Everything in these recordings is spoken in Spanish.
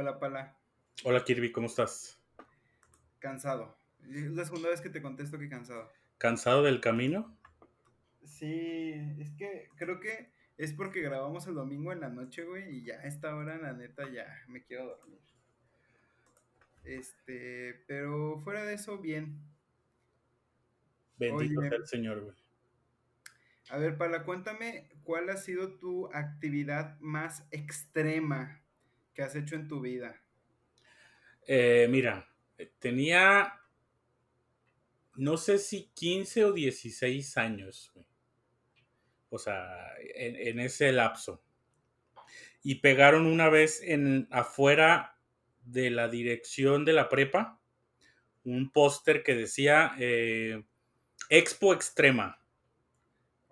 Hola, Pala. Hola, Kirby, ¿cómo estás? Cansado. Es la segunda vez que te contesto que cansado. ¿Cansado del camino? Sí, es que creo que es porque grabamos el domingo en la noche, güey, y ya a esta hora, la neta, ya me quiero dormir. Este, pero fuera de eso, bien. Bendito sea el Señor, güey. A ver, Pala, cuéntame cuál ha sido tu actividad más extrema que has hecho en tu vida. Eh, mira, tenía, no sé si 15 o 16 años. O sea, en, ese lapso. Y pegaron una vez en afuera de la dirección de la prepa un póster que decía eh, Expo Extrema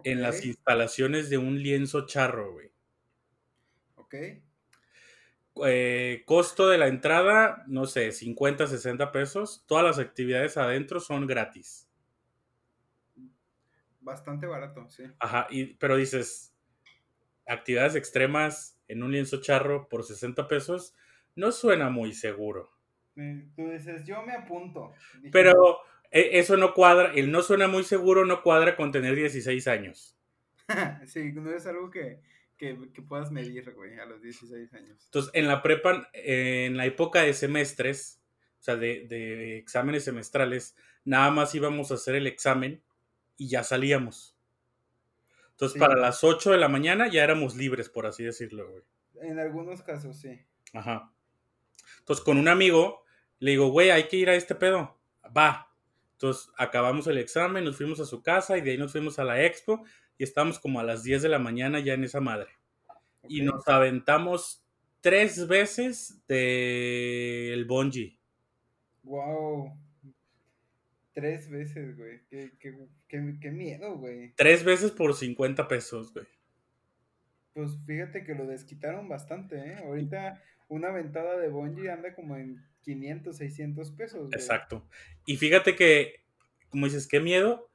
en las instalaciones de un lienzo charro, güey. Ok. Eh, costo de la entrada, no sé, 50, 60 pesos. Todas las actividades adentro son gratis. Bastante barato, sí. Ajá, y, pero dices, actividades extremas en un lienzo charro por 60 pesos, no suena muy seguro. Tú dices, yo me apunto. Pero e, eso no cuadra, el no suena muy seguro no cuadra con tener 16 años. sí, no es algo que, que, puedas medir, güey, a los 16 años. Entonces, en la prepa, en la época de semestres, o sea, de, exámenes semestrales, nada más íbamos a hacer el examen y ya salíamos. Entonces, para las 8 de la mañana ya éramos libres, por así decirlo, güey. En algunos casos, sí. Ajá. Entonces, con un amigo, le digo, güey, hay que ir a este pedo. Va. Entonces, acabamos el examen, nos fuimos a su casa y de ahí nos fuimos a la expo y estábamos como a las 10 de la mañana ya en esa madre. Y nos aventamos tres veces del el bungee. Wow. Tres veces, güey. Qué, qué, miedo, güey. Tres veces por 50 pesos, güey. Pues fíjate que lo desquitaron bastante, ¿eh? Ahorita una ventada de bungee anda como en 500, 600 pesos. Güey. Exacto. Y fíjate que, como dices, qué miedo.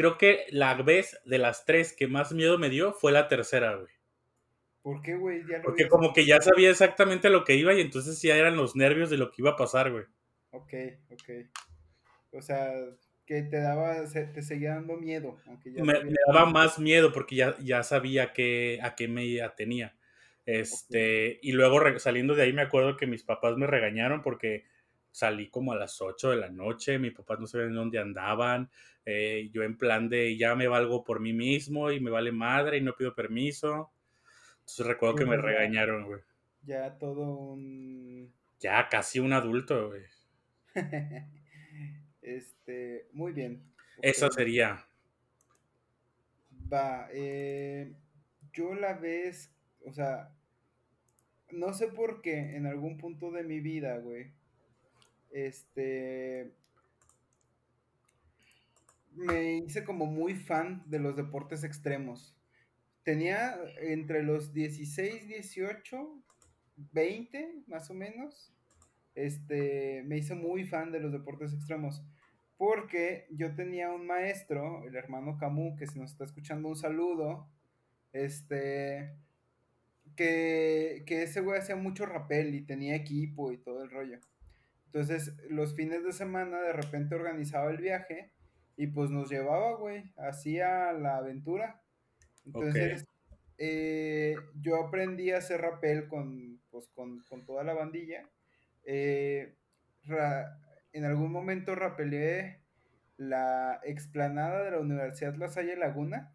Creo que la vez de las tres que más miedo me dio fue la tercera, güey. ¿Por qué, güey? Porque como que ya sabía exactamente lo que iba y entonces ya eran los nervios de lo que iba a pasar, güey. Ok, ok. O sea, que te daba, te seguía dando miedo. Aunque ya me, daba más miedo porque ya, ya sabía que, a qué me atenía. Este, y luego saliendo de ahí me acuerdo que mis papás me regañaron porque salí como a las 8 de la noche, mis papás no sabían dónde andaban, eh, yo en plan de ya me valgo por mí mismo y me vale madre y no pido permiso. Entonces recuerdo que me regañaron, güey. Ya todo un... Ya casi un adulto, güey. este, muy bien. Esa sería. Va, eh, yo la vez, o sea, no sé por qué en algún punto de mi vida, güey, este, me hice como muy fan de los deportes extremos. Tenía entre los 16, 18, 20 más o menos. Este, me hice muy fan de los deportes extremos. Porque yo tenía un maestro, el hermano Camus, que se nos está escuchando un saludo. Este, que, que ese güey hacía mucho rapel y tenía equipo y todo el rollo. Entonces, los fines de semana de repente organizaba el viaje y pues nos llevaba, güey, hacía la aventura. Entonces, eh, yo aprendí a hacer rappel con, pues, con, toda la bandilla. Eh, en algún momento rapelé la explanada de la Universidad La Salle Laguna.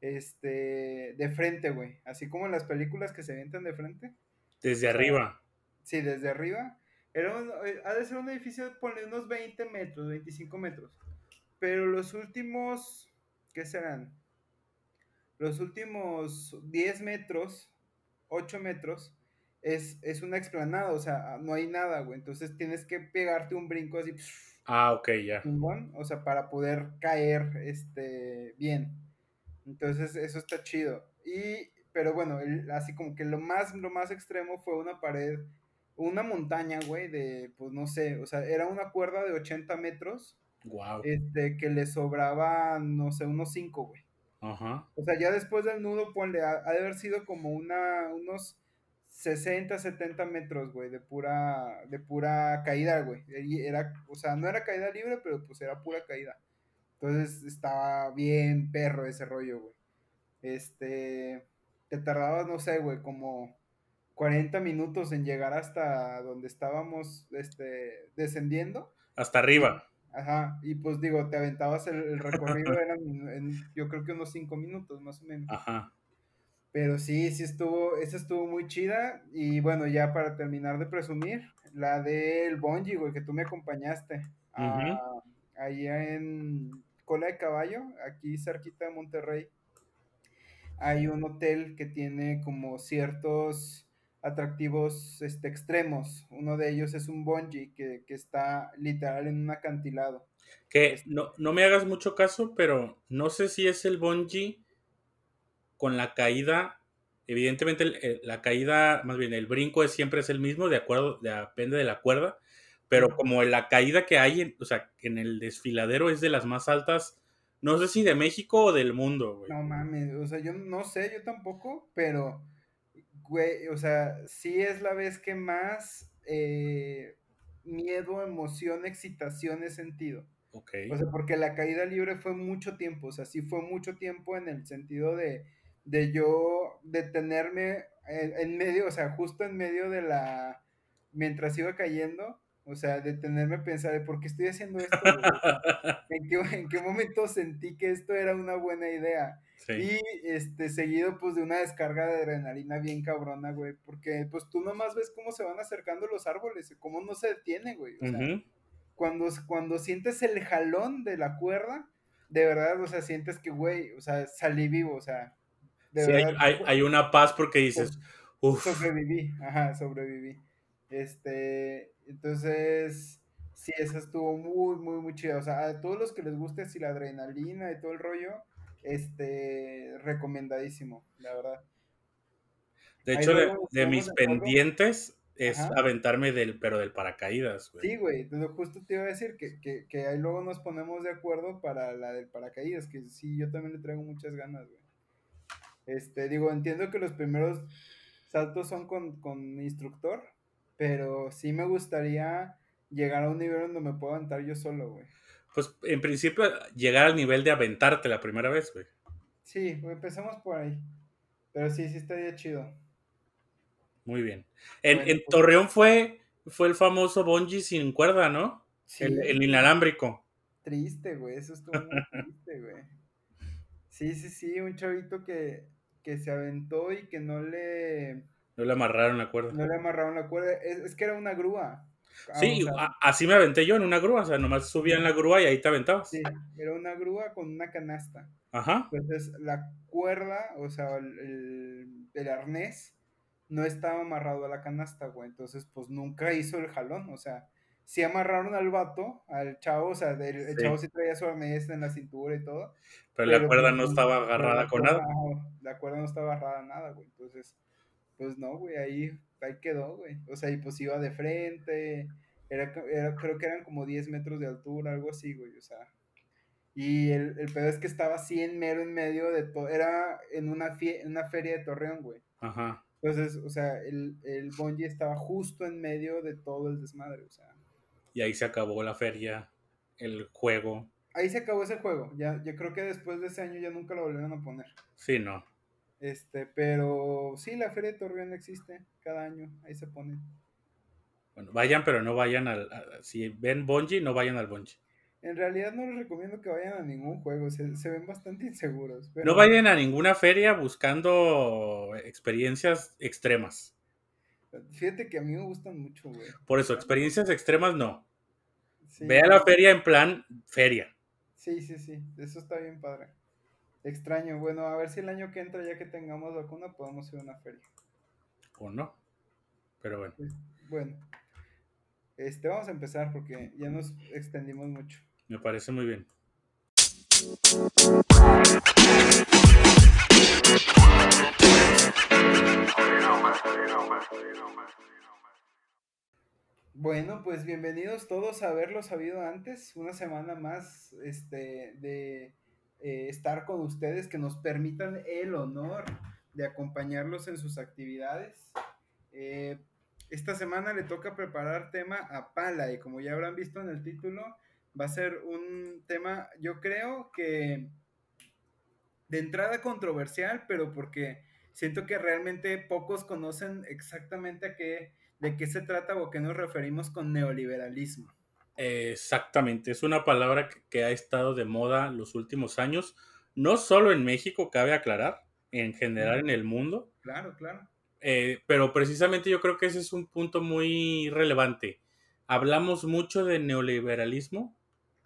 Este, de frente, güey. Así como en las películas que se avientan de frente. Desde arriba. Sí, desde arriba. Era eh, ha de ser un edificio de unos 20 metros, 25 metros. Pero los últimos, ¿qué serán? Los últimos 10 metros, 8 metros, es, es una explanada, o sea, no hay nada, güey. Entonces tienes que pegarte un brinco así. Ah, ok, ya. O sea, para poder caer este, bien. Entonces, eso está chido. Y, pero bueno, así como que lo más, lo más extremo fue una pared, una montaña, güey, de, pues no sé, o sea, era una cuerda de 80 metros Wow. Este, que le sobraba, no sé, unos 5, güey. Ajá. O sea, ya después del nudo, ponle, ha, de haber sido como una, unos 60, 70 metros, güey, de pura, de pura caída, güey. Era, o sea, no era caída libre, pero pues era pura caída. Entonces estaba bien perro ese rollo, güey. Este, te tardabas, no sé, güey, como 40 minutos en llegar hasta donde estábamos, este, descendiendo. Hasta arriba. Ajá, y pues digo, te aventabas el, recorrido, eran en, yo creo que unos 5 minutos más o menos. Ajá. Pero sí, sí estuvo, esa estuvo muy chida. Y bueno, ya para terminar de presumir, la del Bonji, güey, que tú me acompañaste. ahí en Cola de Caballo, aquí cerquita de Monterrey. Hay un hotel que tiene como ciertos atractivos este, extremos. Uno de ellos es un bungee que, está literal en un acantilado. Que este no, no me hagas mucho caso, pero no sé si es el bungee con la caída, evidentemente la caída, más bien el brinco es, siempre es el mismo, de acuerdo, depende de la cuerda, pero como la caída que hay, en, o sea, en el desfiladero es de las más altas, no sé si de México o del mundo, güey. No mames, o sea, yo no sé, yo tampoco, pero, güey, o sea, sí es la vez que más eh, miedo, emoción, excitación he sentido. Ok. O sea, porque la caída libre fue mucho tiempo, o sea, sí fue mucho tiempo en el sentido de de yo detenerme en, medio, o sea, justo en medio de la, mientras iba cayendo, o sea, detenerme a pensar, de ¿por qué estoy haciendo esto? ¿En, qué, ¿En qué momento sentí que esto era una buena idea? Y este, seguido pues de una descarga de adrenalina bien cabrona, güey, porque pues tú nomás ves cómo se van acercando los árboles, cómo no se detiene, güey. O sea, cuando, cuando sientes el jalón de la cuerda, de verdad, o sea, sientes que, güey, o sea, salí vivo, o sea, sí, hay, una paz porque dices, uff. Sobreviví, ajá, sobreviví. Este, entonces, sí, esa estuvo muy, muy, muy chida. O sea, a todos los que les guste así la adrenalina y todo el rollo, este, recomendadísimo, la verdad. De hecho, de, mis pendientes es aventarme del, pero del paracaídas, güey. Sí, güey, justo te iba a decir que, que, que ahí luego nos ponemos de acuerdo para la del paracaídas, que sí, yo también le traigo muchas ganas, güey. Este, digo, entiendo que los primeros saltos son con, instructor, pero sí me gustaría llegar a un nivel donde me pueda aventar yo solo, güey. Pues en principio llegar al nivel de aventarte la primera vez, güey. Sí, empecemos por ahí. Pero sí, sí estaría chido. Muy bien. En, en pues Torreón fue, fue el famoso bungee sin cuerda, ¿no? Sí. El, el inalámbrico. Triste, güey. Eso estuvo muy triste, güey. Sí, sí, sí, un chavito que, que se aventó y que no le... No le amarraron la cuerda. No le amarraron la cuerda. Es, que era una grúa. Ah, sí, así me aventé yo en una grúa, o sea, nomás subía en la grúa y ahí te aventabas. Sí, era una grúa con una canasta. Ajá. Entonces la cuerda, o sea, el, el, arnés no estaba amarrado a la canasta, güey. Entonces, pues nunca hizo el jalón, o sea, sí amarraron al vato, al chavo, o sea, el, chavo sí traía su arnés en la cintura y todo. Pero, la cuerda no pues, estaba agarrada con nada. La cuerda no estaba agarrada a nada, güey. Entonces, pues no, güey, ahí, ahí quedó, güey. O sea, y pues iba de frente, era, creo que eran como 10 metros de altura, algo así, güey, o sea. Y el, el pedo es que estaba así en mero en medio de todo, era en una, en una feria de Torreón, güey. Ajá. Entonces, o sea, el, el bungee estaba justo en medio de todo el desmadre, o sea y ahí se acabó la feria, el juego. Ahí se acabó ese juego. Ya, yo creo que después de ese año ya nunca lo volvieron a poner. Sí, no. Este, pero sí, la feria de Torreón existe cada año, ahí se pone. Bueno, vayan, pero no vayan al. si ven Bungie, no vayan al Bungie. En realidad no les recomiendo que vayan a ningún juego, se, ven bastante inseguros. No vayan a ninguna feria buscando experiencias extremas. Fíjate que a mí me gustan mucho, güey. Por eso, experiencias extremas no. Ve a la feria en plan feria. Sí, sí, sí. Eso está bien padre. Extraño. Bueno, a ver si el año que entra, ya que tengamos vacuna, podemos ir a una feria. O no. Pero bueno. Pues, bueno. Este, vamos a empezar porque ya nos extendimos mucho. Me parece muy bien. Bueno, pues bienvenidos todos a haberlo sabido antes, una semana más este, de eh, estar con ustedes, que nos permitan el honor de acompañarlos en sus actividades. esta semana le toca preparar tema a Pala y como ya habrán visto en el título, va a ser un tema, yo creo que de entrada controversial, pero porque siento que realmente pocos conocen exactamente a qué, de qué se trata o a qué nos referimos con neoliberalismo. Exactamente, es una palabra que, ha estado de moda los últimos años, no solo en México, cabe aclarar, en general en el mundo. Claro, claro. Eh, pero precisamente yo creo que ese es un punto muy relevante. Hablamos mucho de neoliberalismo,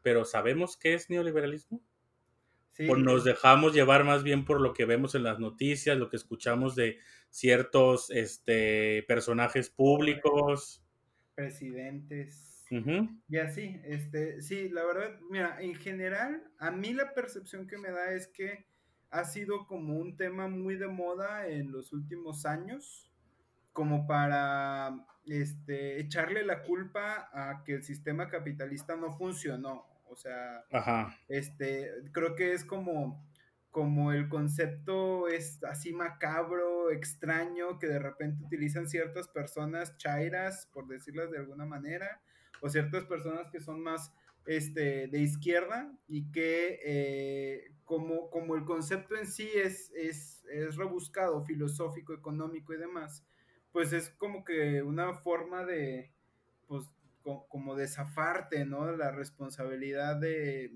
pero ¿sabemos qué es neoliberalismo? Sí, o nos dejamos llevar más bien por lo que vemos en las noticias, lo que escuchamos de ciertos este, personajes públicos. Presidentes. Y así, este, sí, la verdad, mira, en general, a mí la percepción que me da es que ha sido como un tema muy de moda en los últimos años, como para este, echarle la culpa a que el sistema capitalista no funcionó. O sea, este, creo que es como, como el concepto es así macabro, extraño, que de repente utilizan ciertas personas chairas, por decirlas de alguna manera, o ciertas personas que son más este, de izquierda y que eh, como, como el concepto en sí es, es, es rebuscado, filosófico, económico y demás, pues es como que una forma de, pues, como de zafarte, ¿no? La responsabilidad de,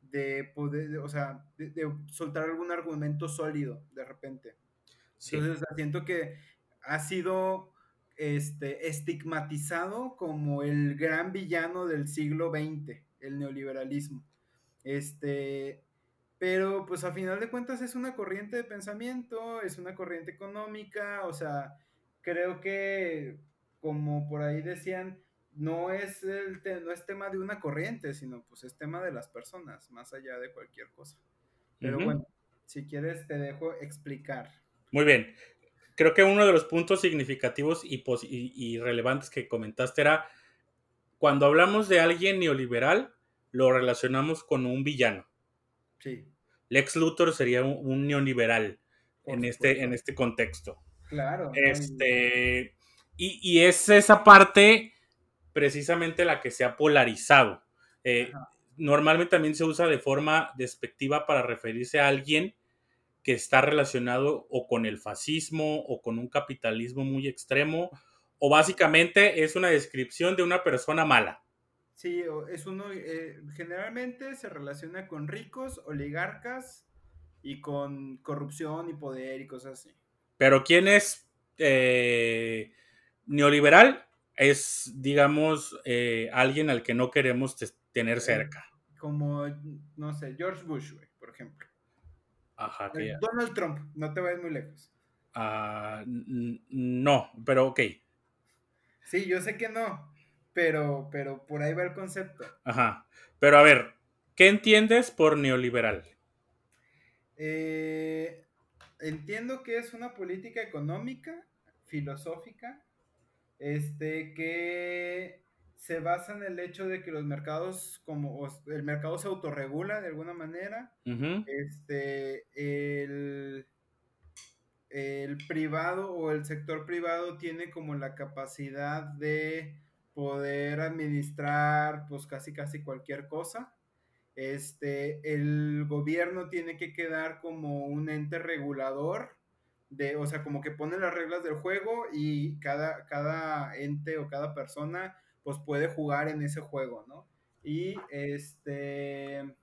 de, poder, o sea, de, soltar algún argumento sólido de repente. Entonces, siento que ha sido este, estigmatizado como el gran villano del siglo XX, el neoliberalismo. Este, pero pues a final de cuentas es una corriente de pensamiento, es una corriente económica, o sea, creo que como por ahí decían, no es, el no es tema de una corriente, sino pues es tema de las personas, más allá de cualquier cosa. Pero bueno, si quieres te dejo explicar. Muy bien. Creo que uno de los puntos significativos y, y relevantes que comentaste era cuando hablamos de alguien neoliberal, lo relacionamos con un villano. Sí. Lex Luthor sería un, neoliberal en este, en este contexto. Claro. Este, y, es esa parte precisamente la que se ha polarizado. Eh, normalmente también se usa de forma despectiva para referirse a alguien que está relacionado o con el fascismo o con un capitalismo muy extremo o básicamente es una descripción de una persona mala. Sí, es uno, eh, generalmente se relaciona con ricos, oligarcas y con corrupción y poder y cosas así. Pero ¿quién es eh, neoliberal es, digamos, eh, alguien al que no queremos tener cerca. Como, no sé, George Bush, por ejemplo. Ajá, eh, Donald Trump, no te vayas muy lejos. Ah, no, pero ok. Sí, yo sé que no, pero, pero por ahí va el concepto. Ajá. Pero a ver, ¿qué entiendes por neoliberal? entiendo que es una política económica, filosófica, este, que se basa en el hecho de que los mercados, como el mercado se autorregula de alguna manera, este, el, el privado o el sector privado tiene como la capacidad de poder administrar pues casi casi cualquier cosa. Este, el gobierno tiene que quedar como un ente regulador de, o sea, como que pone las reglas del juego y cada, cada ente o cada persona pues puede jugar en ese juego, ¿no? Y este,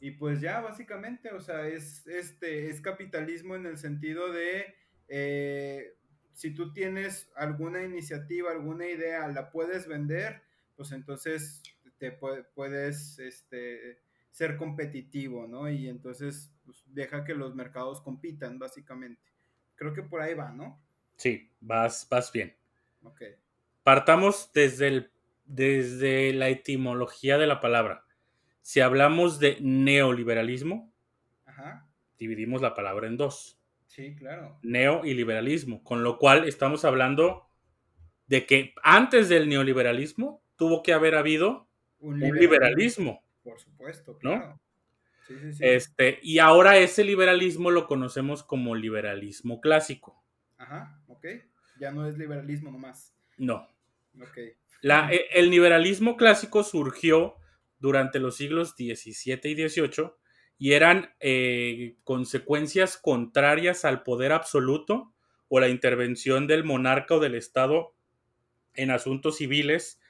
y pues ya básicamente, o sea, es, este, es capitalismo en el sentido de, eh, si tú tienes alguna iniciativa, alguna idea, la puedes vender, pues entonces te puedes, este, ser competitivo, ¿no? Y entonces pues, deja que los mercados compitan, básicamente. Creo que por ahí va, ¿no? Sí, vas, vas bien. Ok. Partamos desde, el, desde la etimología de la palabra. Si hablamos de neoliberalismo, dividimos la palabra en dos. Sí, claro. Neo y liberalismo, con lo cual estamos hablando de que antes del neoliberalismo tuvo que haber habido un liberalismo. Por supuesto, claro. ¿no? Este, y ahora ese liberalismo lo conocemos como liberalismo clásico. Ajá, ok. Ya no es liberalismo nomás. No. La, e, el liberalismo clásico surgió durante los siglos XVII y XVIII y eran eh, consecuencias contrarias al poder absoluto o la intervención del monarca o del Estado en asuntos civiles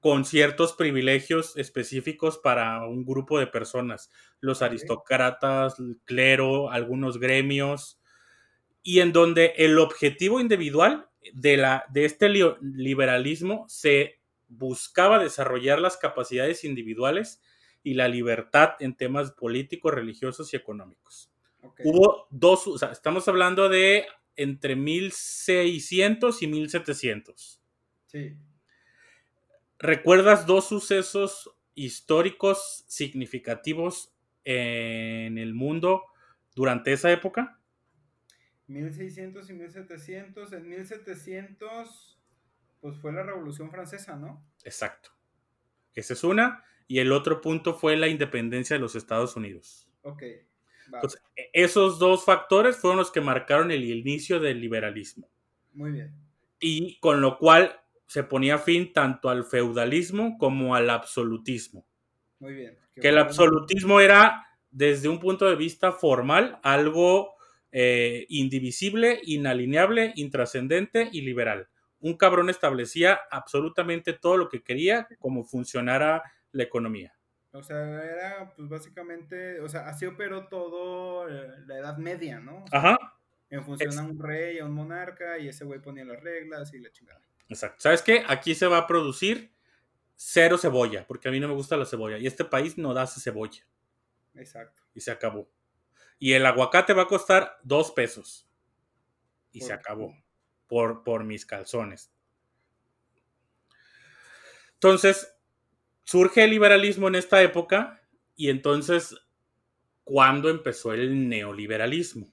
con ciertos privilegios específicos para un grupo de personas, los aristócratas, el clero, algunos gremios, y en donde el objetivo individual de, la, de este liberalismo se buscaba desarrollar las capacidades individuales y la libertad en temas políticos, religiosos y económicos. Hubo dos, o sea, estamos hablando de entre 1600 y 1700. Sí. ¿Recuerdas dos sucesos históricos significativos en el mundo durante esa época? 1600 y 1700. En 1700, pues fue la Revolución Francesa, ¿no? Exacto. Esa es una. Y el otro punto fue la independencia de los Estados Unidos. Ok. Entonces, e, esos dos factores fueron los que marcaron el inicio del liberalismo. Muy bien. Y con lo cual se ponía fin tanto al feudalismo como al absolutismo. Muy bien. que el absolutismo era, desde un punto de vista formal, algo eh, indivisible, inalineable, intrascendente y liberal. Un cabrón establecía absolutamente todo lo que quería, como funcionara la economía. O sea, era pues básicamente, o sea, así operó todo eh, la Edad Media, ¿no? Ajá. En función a un rey, a un monarca, y ese güey ponía las reglas y la chingada. Exacto. ¿Sabes qué? Aquí se va a producir cero cebolla, porque a mí no me gusta la cebolla. Y este país no da cebolla. Exacto. Y se acabó. Y el aguacate va a costar dos pesos. Y se acabó. Por, por mis calzones. Entonces, surge el liberalismo en esta época. Y entonces, ¿cuándo empezó el neoliberalismo?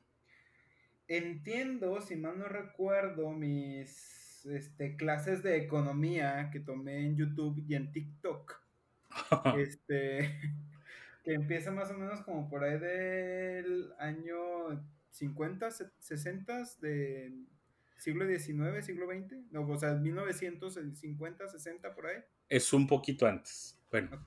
Entiendo, si mal no recuerdo, mis este, clases de economía que tomé en YouTube y en TikTok. este, que empieza más o menos como por ahí del año 50, 60 de siglo XIX, siglo XX, no, o sea, 1950, 60 por ahí. Es un poquito antes. Bueno,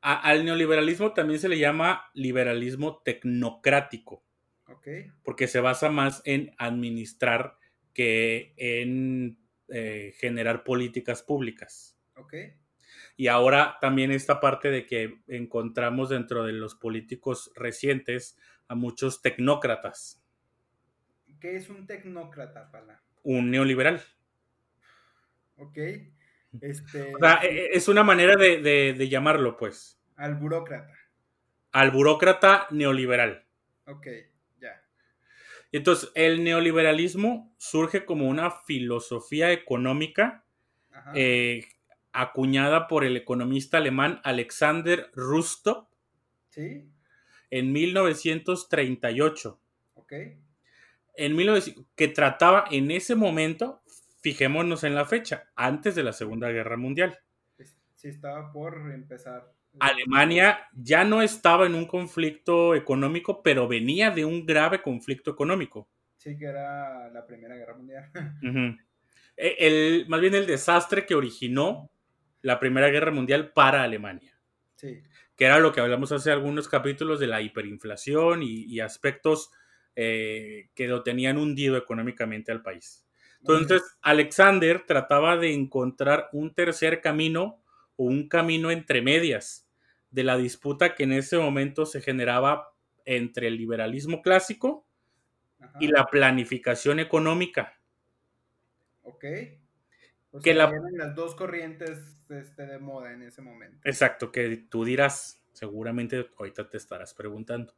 al neoliberalismo también se le llama liberalismo tecnocrático. Ok. Porque se basa más en administrar que en eh, generar políticas públicas. Ok. Y ahora también esta parte de que encontramos dentro de los políticos recientes a muchos tecnócratas. ¿Qué es un tecnócrata, Pala? Un neoliberal. Ok. Este, o sea, e, e, es una manera de, de llamarlo, pues. Al burócrata. Al burócrata neoliberal. Ok. Entonces, el neoliberalismo surge como una filosofía económica eh, acuñada por el economista alemán Alexander Rustop ¿Sí? en 1938. Ok. En que trataba en ese momento, fijémonos en la fecha, antes de la Segunda Guerra Mundial. Sí, estaba por empezar. Alemania ya no estaba en un conflicto económico, pero venía de un grave conflicto económico. Sí, que era la Primera Guerra Mundial. E, el, más bien el desastre que originó la Primera Guerra Mundial para Alemania. Sí. Que era lo que hablamos hace algunos capítulos de la hiperinflación y, aspectos eh, que lo tenían hundido económicamente al país. Entonces, Alexander trataba de encontrar un tercer camino o un camino entre medias de la disputa que en ese momento se generaba entre el liberalismo clásico y la planificación económica. Ok. Que la... las dos corrientes este, de moda en ese momento. Exacto, que tú dirás, seguramente ahorita te estarás preguntando,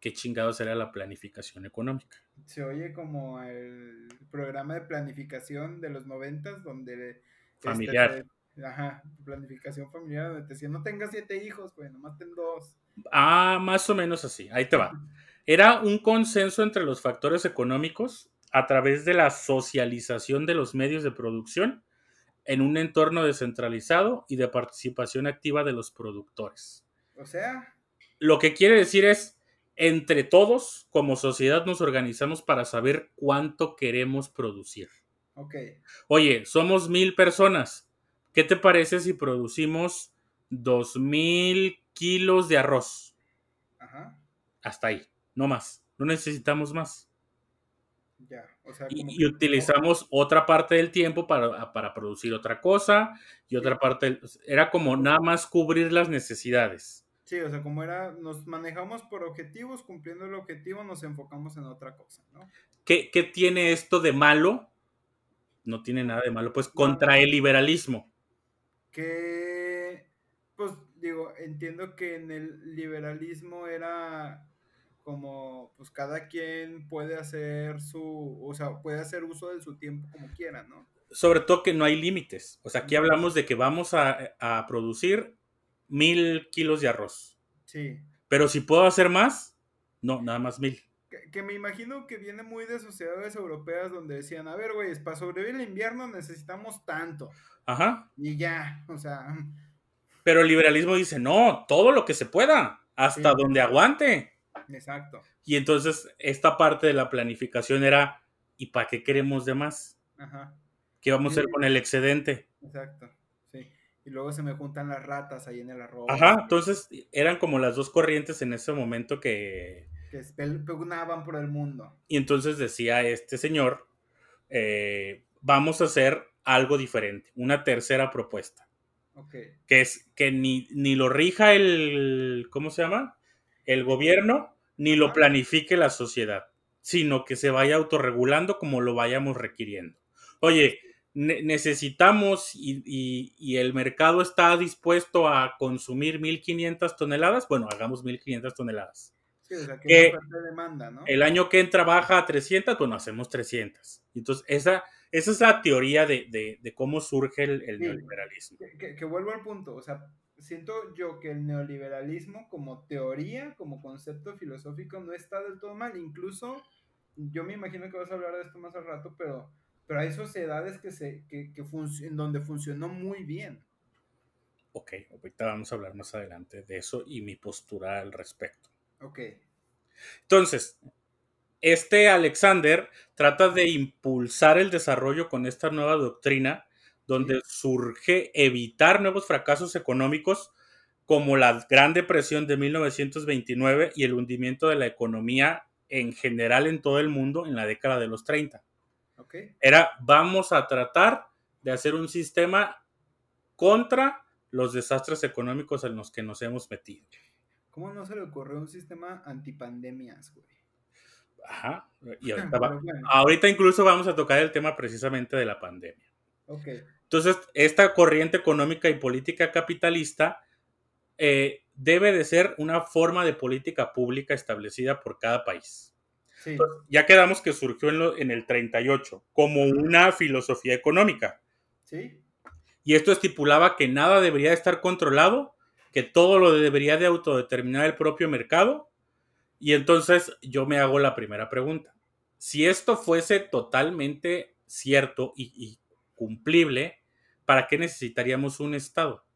¿qué chingados era la planificación económica? Se oye como el programa de planificación de los noventas donde... Este, Familiar. Ajá, planificación familiar, donde te decía, no tengas siete hijos, güey, nomás ten dos. Ah, más o menos así, ahí te va. Era un consenso entre los factores económicos a través de la socialización de los medios de producción en un entorno descentralizado y de participación activa de los productores. O sea. Lo que quiere decir es, entre todos, como sociedad, nos organizamos para saber cuánto queremos producir. Ok. Oye, somos mil personas. ¿Qué te parece si producimos dos mil kilos de arroz? Ajá. Hasta ahí, no más. No necesitamos más. Ya. O sea, Y, utilizamos otra parte del tiempo para, para producir otra cosa y otra parte, del- era como nada más cubrir las necesidades. Sí, o sea, como era, nos manejamos por objetivos, cumpliendo el objetivo nos enfocamos en otra cosa, ¿no? ¿Qué, qué tiene esto de malo? No tiene nada de malo, pues contra el liberalismo. Que, pues digo, entiendo que en el liberalismo era como, pues cada quien puede hacer su, o sea, puede hacer uso de su tiempo como quiera, ¿no? Sobre todo que no hay límites. O sea, aquí hablamos de que vamos a, a producir mil kilos de arroz. Sí. Pero si puedo hacer más, no, nada más mil. Que, que me imagino que viene muy de sociedades europeas donde decían, a ver, güey, para sobrevivir el invierno necesitamos tanto. Ajá. Y ya, o sea, Pero el liberalismo dice, no, todo lo que se pueda, hasta Sí. donde aguante. Exacto. Y entonces esta parte de la planificación era, ¿y para qué queremos de más? Ajá. ¿Qué vamos a hacer con el excedente? Exacto, sí. Y luego se me juntan las ratas ahí en el arroz. Ajá, entonces eran como las dos corrientes en ese momento que... Que pugnaban por el mundo. Y entonces decía este señor, eh, vamos a hacer algo diferente, una tercera propuesta, Ok. que es que ni, ni lo rija el, ¿cómo se llama? El gobierno, ni lo planifique la sociedad, sino que se vaya autorregulando como lo vayamos requiriendo. Oye, ne- necesitamos y, y- y el mercado está dispuesto a consumir 1500 toneladas, bueno, hagamos 1500 toneladas. Sí, o sea, que y demanda, ¿no? El año que entra baja a 300, bueno, hacemos 300. Entonces, esa, esa es la teoría de, de- de cómo surge el, el Sí. neoliberalismo. Que- que vuelvo al punto, o sea, siento yo que el neoliberalismo como teoría, como concepto filosófico, no está del todo mal. Incluso, yo me imagino que vas a hablar de esto más al rato, pero, pero hay sociedades que se, que, que en donde funcionó muy bien. Ok, ahorita vamos a hablar más adelante de eso y mi postura al respecto. Ok, Entonces, este Alexander trata de impulsar el desarrollo con esta nueva doctrina, donde surge evitar nuevos fracasos económicos como la Gran Depresión de 1929 y el hundimiento de la economía en general en todo el mundo en la década de los 30. ok. Era, vamos a tratar de hacer un sistema contra los desastres económicos en los que nos hemos metido. ¿Cómo no se le ocurrió un sistema antipandemias, güey? Ajá. Y ahorita, va- Pero bueno, ahorita incluso vamos a tocar el tema precisamente de la pandemia. Entonces, esta corriente económica y política capitalista eh, debe de ser una forma de política pública establecida por cada país. sí, Ya quedamos que surgió en, lo- en el 38 como una filosofía económica. sí, Y esto estipulaba que nada debería estar controlado, que todo lo debería de autodeterminar el propio mercado. Y entonces yo me hago la primera pregunta. Si esto fuese totalmente cierto y, y cumplible, ¿para qué necesitaríamos un Estado?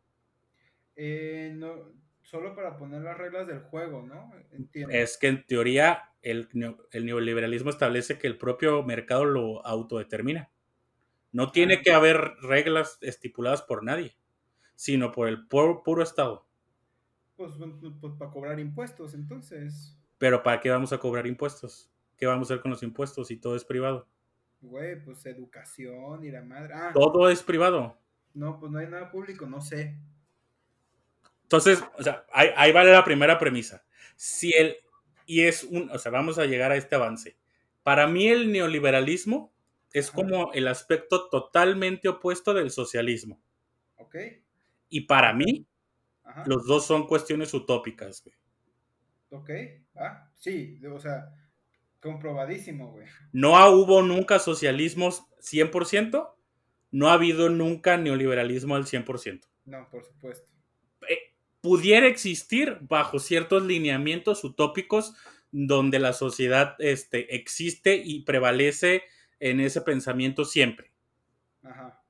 Eh, no, solo para poner las reglas del juego, ¿no? Entiendo. Es que en teoría el, el neoliberalismo establece que el propio mercado lo autodetermina. No tiene que haber reglas estipuladas por nadie, sino por el pu- puro Estado. Pues, pues, para cobrar impuestos, entonces, Pero ¿para qué vamos a cobrar impuestos? ¿Qué vamos a hacer con los impuestos si todo es privado? Güey, pues educación y la madre. Ah, Todo es privado. no, pues no hay nada público, no sé. Entonces, o sea, ahí, ahí vale la primera premisa. Si el, y es un, o sea, vamos a llegar a este avance. Para mí el neoliberalismo es como el aspecto totalmente opuesto del socialismo. ¿Ok? Y para mí, Ajá. los dos son cuestiones utópicas. güey. Ok, ah, sí, o sea, comprobadísimo, güey. No hubo nunca socialismos 100%, no ha habido nunca neoliberalismo al 100%. No, por supuesto. pudiera existir bajo ciertos lineamientos utópicos donde la sociedad este, existe y prevalece en ese pensamiento siempre. Ajá.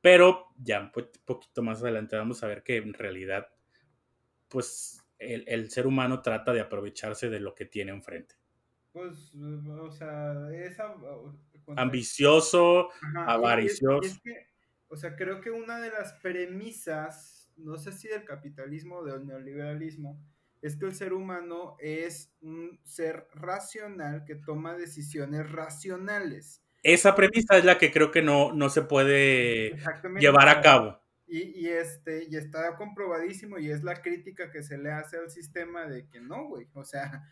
Pero ya un po- poquito más adelante vamos a ver que en realidad, pues el, el ser humano trata de aprovecharse de lo que tiene enfrente. Pues, o sea, esa, ambicioso, avaricioso. o sea, creo que una de las premisas, no sé si del capitalismo o del neoliberalismo, es que el ser humano es un ser racional que toma decisiones racionales. Esa premisa es la que creo que no, no se puede llevar a cabo. Y, este, y está comprobadísimo y es la crítica que se le hace al sistema de que no, güey. O sea,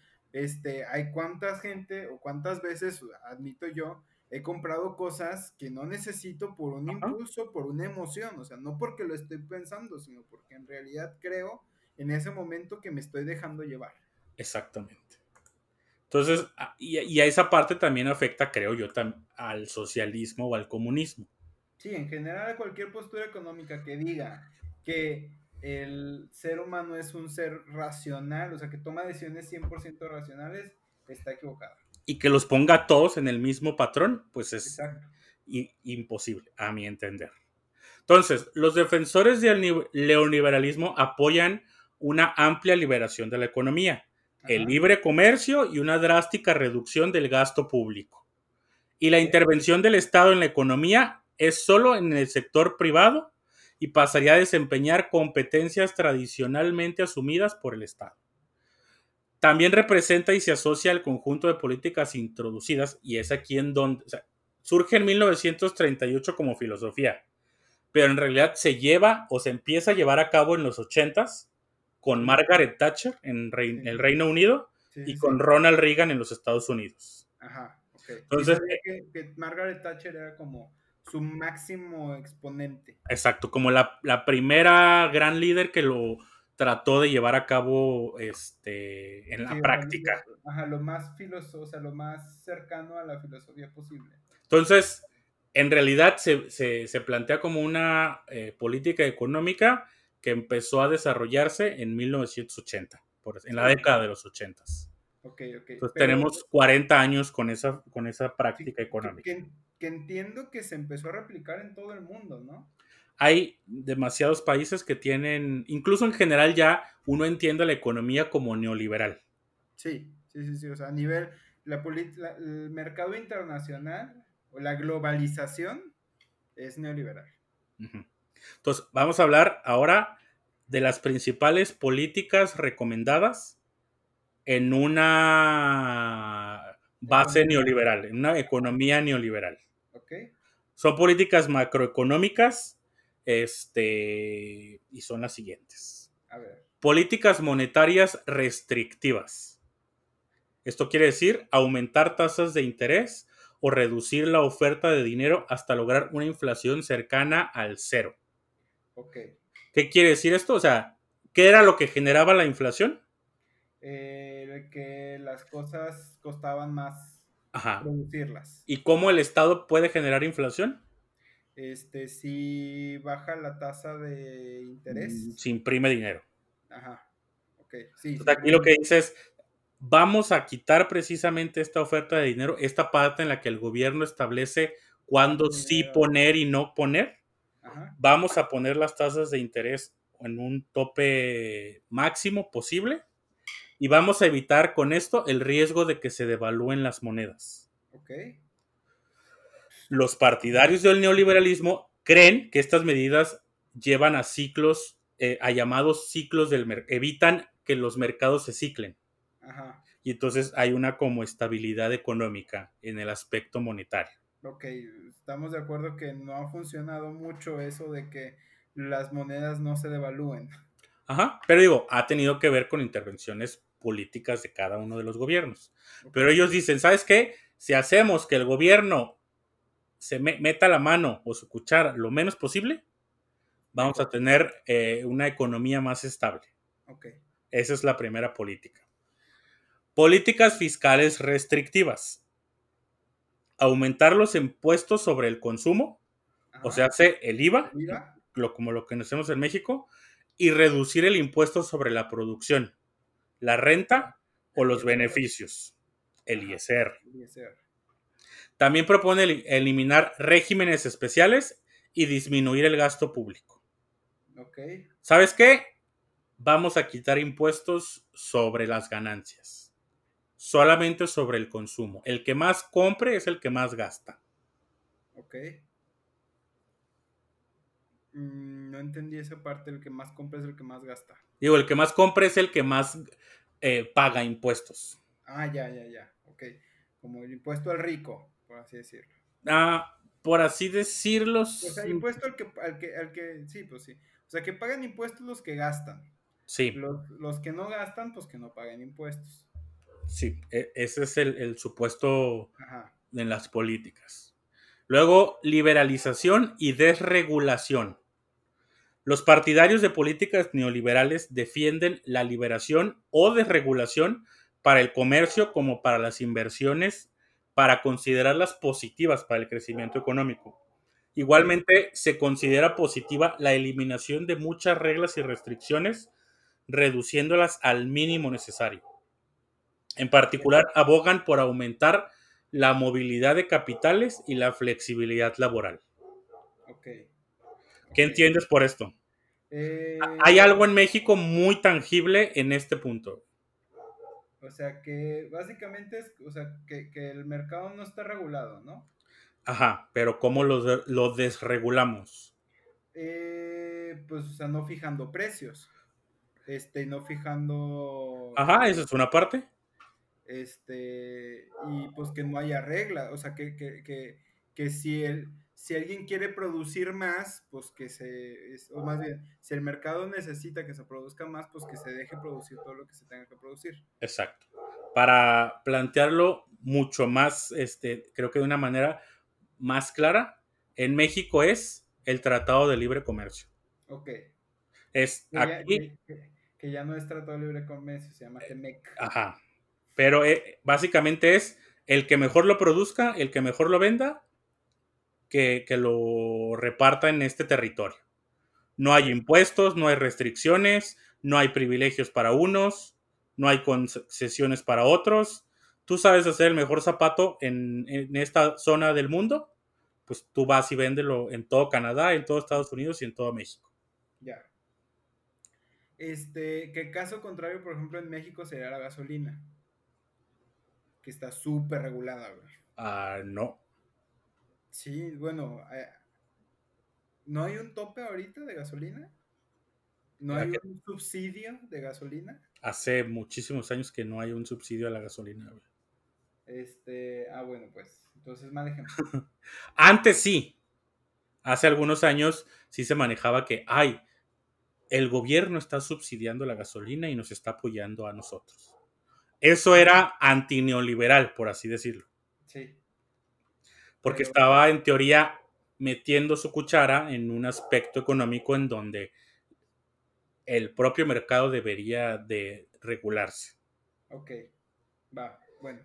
este, hay cuánta gente o cuántas veces, admito yo, he comprado cosas que no necesito por un impulso, por una emoción. O sea, no porque lo estoy pensando, sino porque en realidad creo en ese momento que me estoy dejando llevar. Exactamente. Entonces, y, a esa parte también afecta, creo yo, al socialismo o al comunismo. Sí, en general a cualquier postura económica que diga que el ser humano es un ser racional, o sea, que toma decisiones 100% racionales, está equivocada. Y que los ponga todos en el mismo patrón, pues es imposible, a mi entender. Entonces, los defensores del neoliberalismo apoyan una amplia liberación de la economía, el libre comercio y una drástica reducción del gasto público. Y la intervención del Estado en la economía es solo en el sector privado y pasaría a desempeñar competencias tradicionalmente asumidas por el Estado. También representa y se asocia al conjunto de políticas introducidas, y es aquí en donde surge en 1938 como filosofía, pero en realidad se lleva o se empieza a llevar a cabo en los 80s con Margaret Thatcher en el Reino Unido y con Ronald Reagan en los Estados Unidos. Ajá, ok. Entonces, que, Margaret Thatcher era como su máximo exponente. Exacto, como la, primera gran líder que lo trató de llevar a cabo este, en la práctica. ajá, lo más filoso, o sea, lo más cercano a la filosofía posible. Entonces, en realidad se, plantea como una eh, política económica que empezó a desarrollarse en 1980, en la década de los 80. Ok, ok. Entonces tenemos 40 años con esa, con esa práctica económica. Que, entiendo que se empezó a replicar en todo el mundo, ¿no? Hay demasiados países que tienen, incluso en general ya uno entiende la economía como neoliberal. Sí, sí, sí, sí. O sea, a nivel, la, el mercado internacional o la globalización es neoliberal. Entonces, vamos a hablar ahora de las principales políticas recomendadas en una base neoliberal, en una economía neoliberal. Son políticas macroeconómicas este, y son las siguientes. Políticas monetarias restrictivas. Esto quiere decir aumentar tasas de interés o reducir la oferta de dinero hasta lograr una inflación cercana al cero. ¿Qué quiere decir esto? O sea, ¿qué era lo que generaba la inflación? Eh, que las cosas costaban más producirlas. ¿Y cómo el Estado puede generar inflación? Este, si baja la tasa de interés. Mm, si imprime dinero. Ajá. Ok, sí. aquí lo que dice es, vamos a quitar precisamente esta oferta de dinero, esta parte en la que el gobierno establece cuándo sí poner y no poner vamos a poner las tasas de interés en un tope máximo posible y vamos a evitar con esto el riesgo de que se devalúen las monedas. Los partidarios del neoliberalismo creen que estas medidas llevan a ciclos, eh, a llamados ciclos del mercado, evitan que los mercados se ciclen. Y entonces hay una como estabilidad económica en el aspecto monetario. Ok, estamos de acuerdo que no ha funcionado mucho eso de que las monedas no se devalúen. Ajá, pero digo, ha tenido que ver con intervenciones políticas de cada uno de los gobiernos. Pero ellos dicen, ¿sabes qué? Si hacemos que el gobierno se meta la mano o su cuchara lo menos posible, vamos a tener eh, una economía más estable. Ok. Esa es la primera política. Políticas fiscales restrictivas aumentar los impuestos sobre el consumo, o sea, hace el IVA, Lo, como lo que conocemos en México, y reducir el impuesto sobre la producción, la renta o los beneficios, el ISR. También propone eliminar regímenes especiales y disminuir el gasto público. ¿Sabes qué? Vamos a quitar impuestos sobre las ganancias solamente sobre el consumo. El que más compre es el que más gasta. Ok. Mm, no entendí esa parte, el que más compra es el que más gasta. Digo, el que más compra es el que más eh, paga impuestos. Ah, ya, ya, ya. Ok. Como el impuesto al rico, por así decirlo. Ah, por así decirlo. O sea, impuesto al que, al que, al que, sí, pues sí. O sea, que pagan impuestos los que gastan. Sí. Los, los que no gastan, pues que no paguen impuestos. Sí, e- ese es el, el supuesto Ajá. en las políticas. Luego, liberalización y desregulación. Los partidarios de políticas neoliberales defienden la liberación o desregulación para el comercio como para las inversiones, para considerarlas positivas para el crecimiento económico. Igualmente, se considera positiva la eliminación de muchas reglas y restricciones, reduciéndolas al mínimo necesario. En particular, abogan por aumentar la movilidad de capitales y la flexibilidad laboral. ¿Qué entiendes por esto? Eh, Hay algo en México muy tangible en este punto. O sea, que básicamente es, o sea, que, que el mercado no está regulado, ¿no? Ajá, pero ¿cómo lo, de- lo desregulamos? Eh, pues, o sea, no fijando precios. Este, no fijando. Ajá, esa es una parte. Este, y pues que no haya regla. O sea, que, que, que, que si el, si alguien quiere producir más, pues que se, o más bien, si el mercado necesita que se produzca más, pues que se deje producir todo lo que se tenga que producir. Exacto. Para plantearlo mucho más, este, creo que de una manera más clara, en México es el Tratado de Libre Comercio. Ok. Es Que ya, aquí, que- que- que ya no es Tratado de Libre Comercio, se llama TEMEC. ajá. Pero eh, básicamente es el que mejor lo produzca, el que mejor lo venda, que, que lo reparta en este territorio. No hay impuestos, no hay restricciones, no hay privilegios para unos, no hay concesiones para otros. Tú sabes hacer el mejor zapato en, en esta zona del mundo, pues tú vas y véndelo en todo Canadá, en todo Estados Unidos y en todo México. Ya. Este, que caso contrario, por ejemplo, en México sería la gasolina. Que está súper regulada, güey. Ah, no. Sí, bueno, eh, ¿no hay un tope ahorita de gasolina? ¿No ¿La hay un subsidio de gasolina? Hace muchísimos años que no hay un subsidio a la gasolina. güey. Este, ah, bueno, pues, entonces mal ejemplo. Antes sí. Hace algunos años sí se manejaba que, ay, el gobierno está subsidiando la gasolina y nos está apoyando a nosotros. Eso era antineoliberal, por así decirlo. Sí, Porque estaba en teoría metiendo su cuchara en un aspecto económico en donde el propio mercado debería de regularse. ok, va, bueno,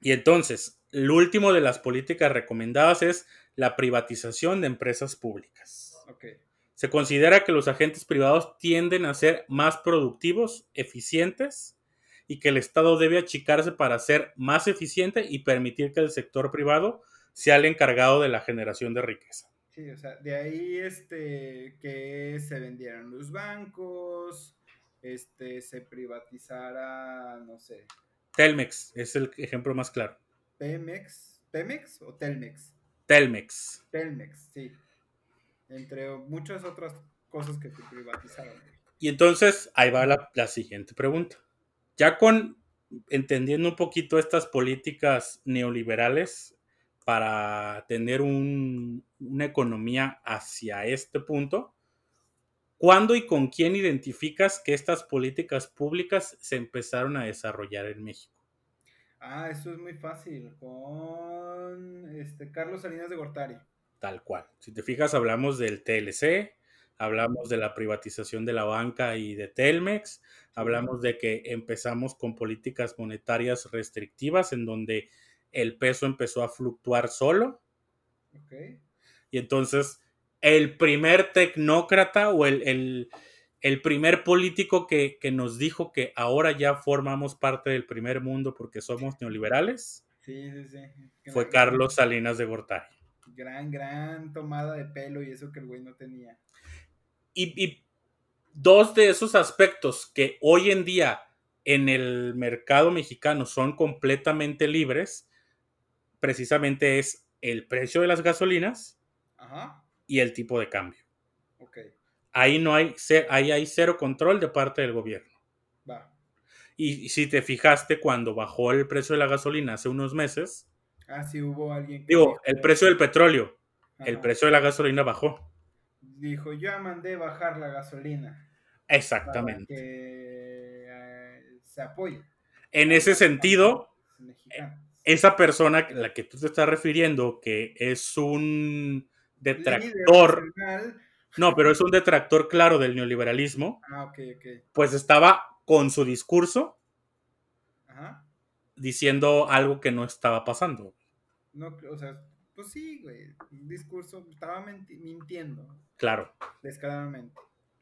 Y entonces, lo último de las políticas recomendadas es la privatización de empresas públicas. ok, Se considera que los agentes privados tienden a ser más productivos, eficientes, y que el Estado debe achicarse para ser más eficiente y permitir que el sector privado sea el encargado de la generación de riqueza. sí, o sea, de ahí, este, que se vendieran los bancos, este, se privatizara, no sé, Telmex es el ejemplo más claro. Pemex, ¿Pemex o Telmex? Telmex. Telmex, sí. Entre muchas otras cosas que se privatizaron. Y entonces ahí va la, la siguiente pregunta. Ya con entendiendo un poquito estas políticas neoliberales para tener un- una economía hacia este punto, ¿cuándo y con quién identificas que estas políticas públicas se empezaron a desarrollar en México? Ah, eso es muy fácil. Con este Carlos Salinas de Gortari. Tal cual. Si te fijas, hablamos del TLC, hablamos de la privatización de la banca y de Telmex, hablamos de que empezamos con políticas monetarias restrictivas en donde el peso empezó a fluctuar solo y entonces el primer tecnócrata o el, el- el primer político que, que nos dijo que ahora ya formamos parte del primer mundo porque somos neoliberales Sí, sí, sí. fue Carlos Salinas de Gortari. Gran, gran tomada de pelo y eso que el güey no tenía. Y, y dos de esos aspectos que hoy en día en el mercado mexicano son completamente libres, precisamente es el precio de las gasolinas Ajá. y el tipo de cambio. Ahí no hay, ahí hay cero control de parte del gobierno. Va. Y si te fijaste cuando bajó el precio de la gasolina hace unos meses, Ah, sí hubo alguien que digo, dijo- el precio del petróleo, el precio de la gasolina bajó. Dijo, yo ya mandé bajar la gasolina. Exactamente. Para que eh, se apoye. En ese sentido, esa persona a la que tú te estás refiriendo, que es un detractor, no, pero es un detractor claro del neoliberalismo, Ah, ok, ok. pues estaba con su discurso Ajá. diciendo algo que no estaba pasando. No, o sea, pues sí, güey. Un discurso, estaba mintiendo Claro, descaradamente.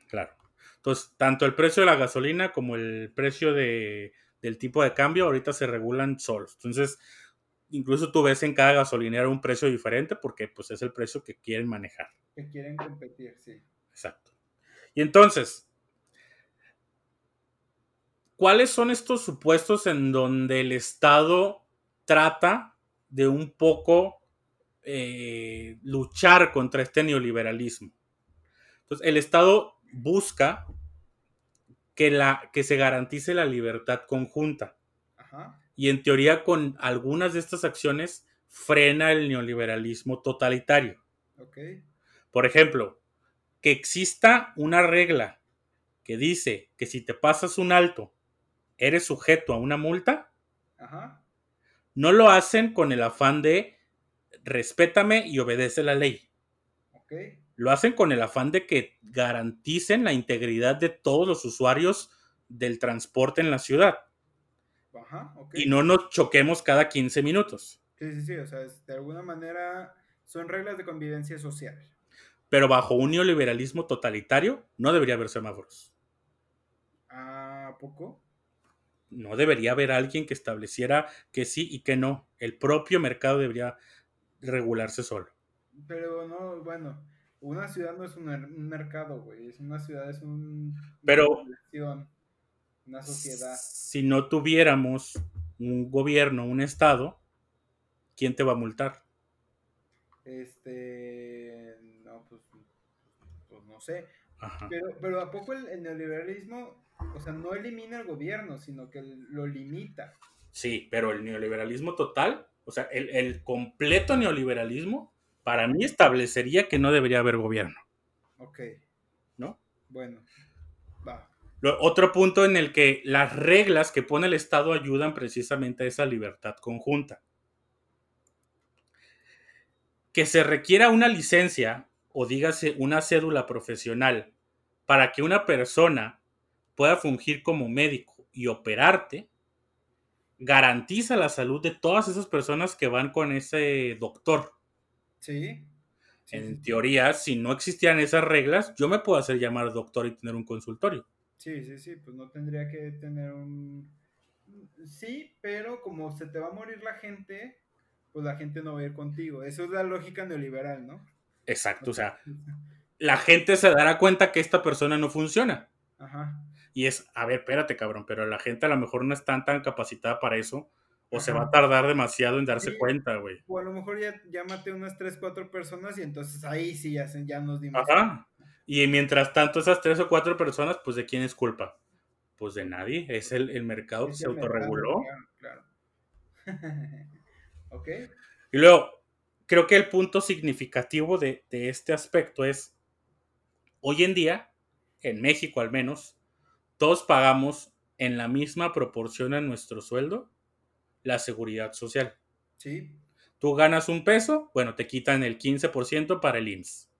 claro. Entonces, tanto el precio de la gasolina como el precio de, del tipo de cambio ahorita se regulan solos. Entonces, incluso tú ves en cada gasolinera un precio diferente porque pues es el precio que quieren manejar. Que quieren competir, sí. Exacto. Y entonces, ¿cuáles son estos supuestos en donde el Estado trata de un poco eh, luchar contra este neoliberalismo? Entonces, el Estado busca que, la, que se garantice la libertad conjunta Ajá. y en teoría con algunas de estas acciones frena el neoliberalismo totalitario. Por ejemplo, que exista una regla que dice que si te pasas un alto, eres sujeto a una multa, Ajá. no lo hacen con el afán de respétame y obedece la ley. Ok. Lo hacen con el afán de que garanticen la integridad de todos los usuarios del transporte en la ciudad Ajá. Ok. y no nos choquemos cada 15 minutos. Sí, sí, sí. O sea, es- de alguna manera son reglas de convivencia social. Pero bajo un neoliberalismo totalitario no debería haber semáforos. ¿A poco? no debería haber alguien que estableciera que sí y que no. El propio mercado debería regularse solo. Pero no, bueno, una ciudad no es un, mer- un mercado, güey. Es una ciudad, es un, Pero- una población, una sociedad. Si no tuviéramos un gobierno, un estado, ¿quién te va a multar? Este, no, pues, pues no sé. Ajá. Pero, pero ¿a poco el, el neoliberalismo, o sea, no elimina el gobierno, sino que lo limita? Sí, pero el neoliberalismo total, o sea, el, el completo neoliberalismo, para mí establecería que no debería haber gobierno, Ok, ¿no? bueno, va. Lo- otro punto en el que las reglas que pone el Estado ayudan precisamente a esa libertad conjunta. Que se requiera una licencia o dígase una cédula profesional para que una persona pueda fungir como médico y operarte, garantiza la salud de todas esas personas que van con ese doctor. Sí. sí, En sí, teoría, si no existieran esas reglas, yo me puedo hacer llamar doctor y tener un consultorio. Sí, sí, sí, pues no tendría que tener un... Sí, pero como se te va a morir la gente, pues la gente no va a ir contigo. Eso es la lógica neoliberal, ¿no? Exacto, o sea, la gente se dará cuenta que esta persona no funciona. Ajá. Y es, a ver, espérate, cabrón, pero la gente a lo mejor no está tan capacitada para eso o se va a tardar demasiado en darse Sí. cuenta, güey. O a lo mejor ya, maté unas 3, 4 personas y entonces ahí sí ya, ya nos dimos. Ajá. Y mientras tanto, esas tres o cuatro personas, pues ¿de quién es culpa? Pues de nadie. Es el, el mercado que se autorreguló. Claro, claro. ok. Y luego, creo que el punto significativo de, de este aspecto es, hoy en día, en México al menos, todos pagamos en la misma proporción a nuestro sueldo la seguridad social. Sí. Tú ganas un peso, bueno, te quitan el 15% para el IMSS.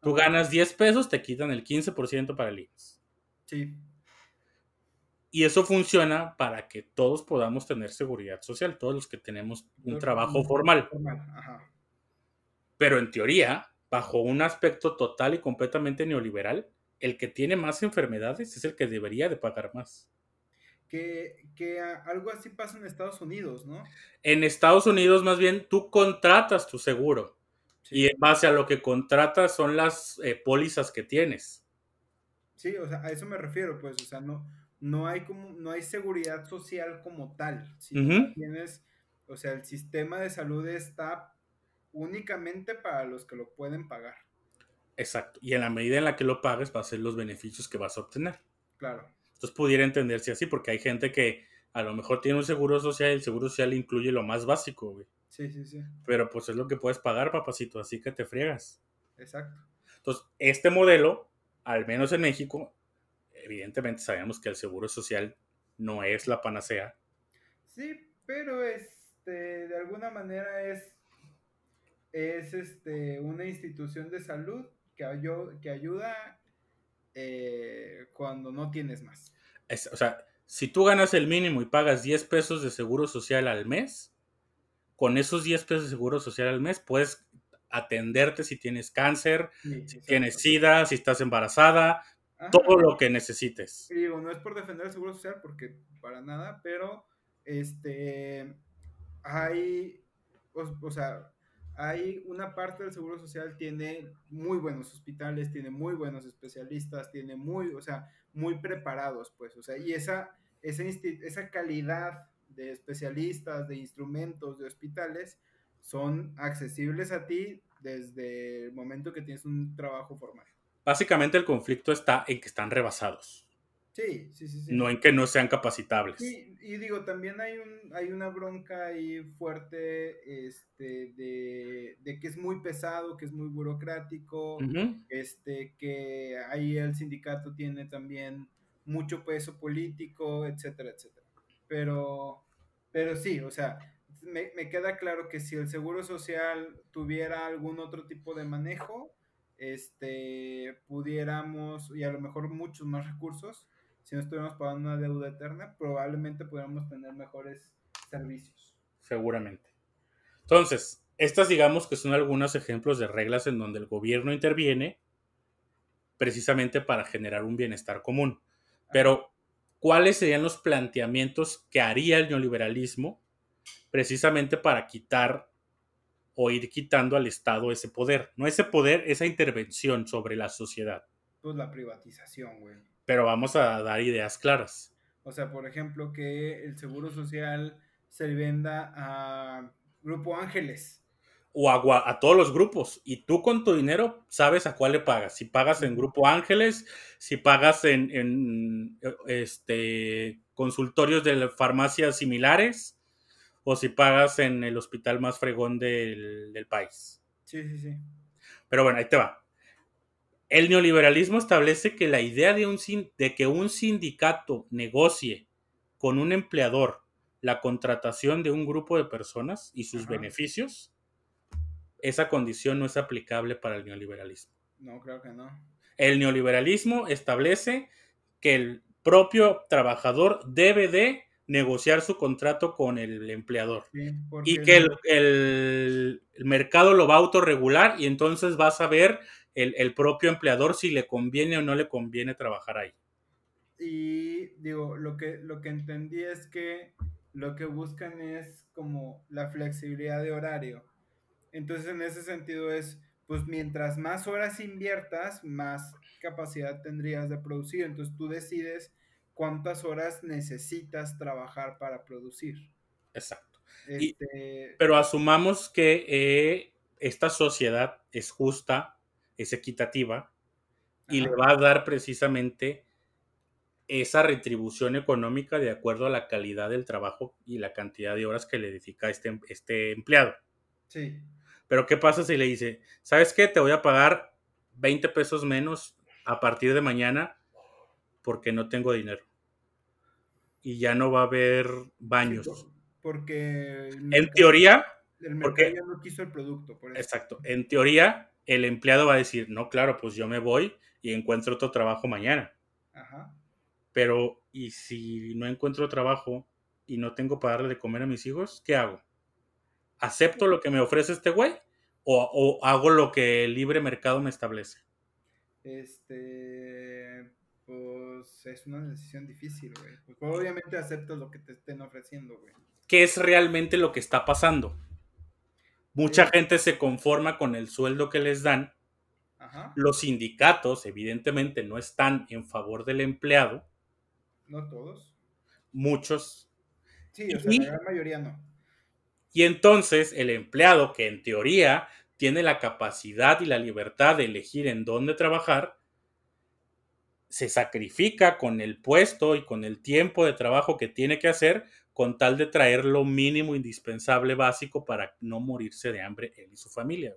Tú Ajá. ganas 10 pesos, te quitan el 15% para el IMSS. Sí. Y eso funciona para que todos podamos tener seguridad social, todos los que tenemos un trabajo formal. Formal, ajá. Pero en teoría, bajo un aspecto total y completamente neoliberal, el que tiene más enfermedades es el que debería de pagar más. Que, algo así pasa en Estados Unidos, ¿no? En Estados Unidos, más bien, tú contratas tu seguro Sí. y en base a lo que contratas son las eh, pólizas que tienes. Sí, o sea, a eso me refiero, pues, o sea, no, no hay como, no hay seguridad social como tal, que tienes, o sea, el sistema de salud está únicamente para los que lo pueden pagar. Exacto. Y en la medida en la que lo pagues, va a ser los beneficios que vas a obtener. Claro. Entonces pudiera entenderse así, porque hay gente que a lo mejor tiene un seguro social y el seguro social incluye lo más básico, güey. Sí, sí, sí. Pero pues es lo que puedes pagar, papacito, así que te friegas. Exacto. Entonces, este modelo, al menos en México, evidentemente sabemos que el seguro social no es la panacea. Sí, pero este, de alguna manera es, es este, una institución de salud que, que ayuda eh, cuando no tienes más. Es- o sea, si tú ganas el mínimo y pagas 10 pesos de seguro social al mes, con esos 10 pesos de seguro social al mes puedes atenderte si tienes cáncer, Sí, si tienes sida, si estás embarazada, Ajá. todo lo que necesites. Digo, no es por defender el seguro social, porque para nada, pero este hay, o, o sea, hay una parte del seguro social tiene muy buenos hospitales, tiene muy buenos especialistas, tiene muy, o sea, muy preparados, pues, o sea, y esa, esa, esa calidad de especialistas, de instrumentos, de hospitales, son accesibles a ti desde el momento que tienes un trabajo formal. Básicamente el conflicto está en que están rebasados, Sí, sí, sí, sí. no en que no sean capacitables. Sí, y digo, también hay un, hay una bronca ahí fuerte, este, de, de que es muy pesado, que es muy burocrático, este, que ahí el sindicato tiene también mucho peso político, etcétera, etcétera. Pero, pero sí, o sea, me, me queda claro que si el Seguro Social tuviera algún otro tipo de manejo, este, pudiéramos, y a lo mejor muchos más recursos, si no estuviéramos pagando una deuda eterna, probablemente pudiéramos tener mejores servicios. Seguramente. Entonces, estas digamos que son algunos ejemplos de reglas en donde el gobierno interviene precisamente para generar un bienestar común. Pero, ¿cuáles serían los planteamientos que haría el neoliberalismo precisamente para quitar o ir quitando al Estado ese poder? No ese poder, esa intervención sobre la sociedad. Pues la privatización, güey. Pero vamos a dar ideas claras. O sea, por ejemplo, que el seguro social se venda a Grupo Ángeles. o a, a todos los grupos. Y tú con tu dinero sabes a cuál le pagas. Si pagas en Grupo Ángeles, si pagas en, en, eh, este, consultorios de farmacias similares, o si pagas en el hospital más fregón del, del país. Sí, sí, sí. Pero bueno, ahí te va. El neoliberalismo establece que la idea de, un, de que un sindicato negocie con un empleador la contratación de un grupo de personas y sus Ajá. beneficios, esa condición no es aplicable para el neoliberalismo. No, creo que no. El neoliberalismo establece que el propio trabajador debe de negociar su contrato con el empleador Sí, y que el, el- el mercado lo va a autorregular y entonces va a saber el, el propio empleador si le conviene o no le conviene trabajar ahí. Y digo, lo que, lo que entendí es que lo que buscan es como la flexibilidad de horario. Entonces, en ese sentido es, pues mientras más horas inviertas, más capacidad tendrías de producir. Entonces, tú decides cuántas horas necesitas trabajar para producir. Exacto. Y- Este, Pero asumamos que eh, esta sociedad es justa, es equitativa y ajá, le va a dar precisamente esa retribución económica de acuerdo a la calidad del trabajo y la cantidad de horas que le dedica este, este empleado. Sí, Pero ¿qué pasa si le dice, ¿sabes qué? Te voy a pagar 20 pesos menos a partir de mañana porque no tengo dinero. Y ya no va a haber baños. Porque En teoría, el porque- mercado ya no quiso el producto. Por eso. exacto, en teoría el empleado va a decir, no, claro, pues yo me voy y encuentro otro trabajo mañana. Ajá. Pero, ¿y si no encuentro trabajo y no tengo para darle de comer a mis hijos? ¿Qué hago? ¿Acepto lo que me ofrece este güey? ¿O, o hago lo que el libre mercado me establece? Este, pues es una decisión difícil, güey. Pues obviamente aceptas lo que te estén ofreciendo, güey. ¿Qué es realmente lo que está pasando? Mucha gente se conforma con el sueldo que les dan. Ajá. Los sindicatos, evidentemente, no están en favor del empleado. No todos. Muchos Sí, o sea, Y- la gran mayoría no. Y entonces el empleado, que en teoría tiene la capacidad y la libertad de elegir en dónde trabajar, se sacrifica con el puesto y con el tiempo de trabajo que tiene que hacer con tal de traer lo mínimo indispensable básico para no morirse de hambre él y su familia.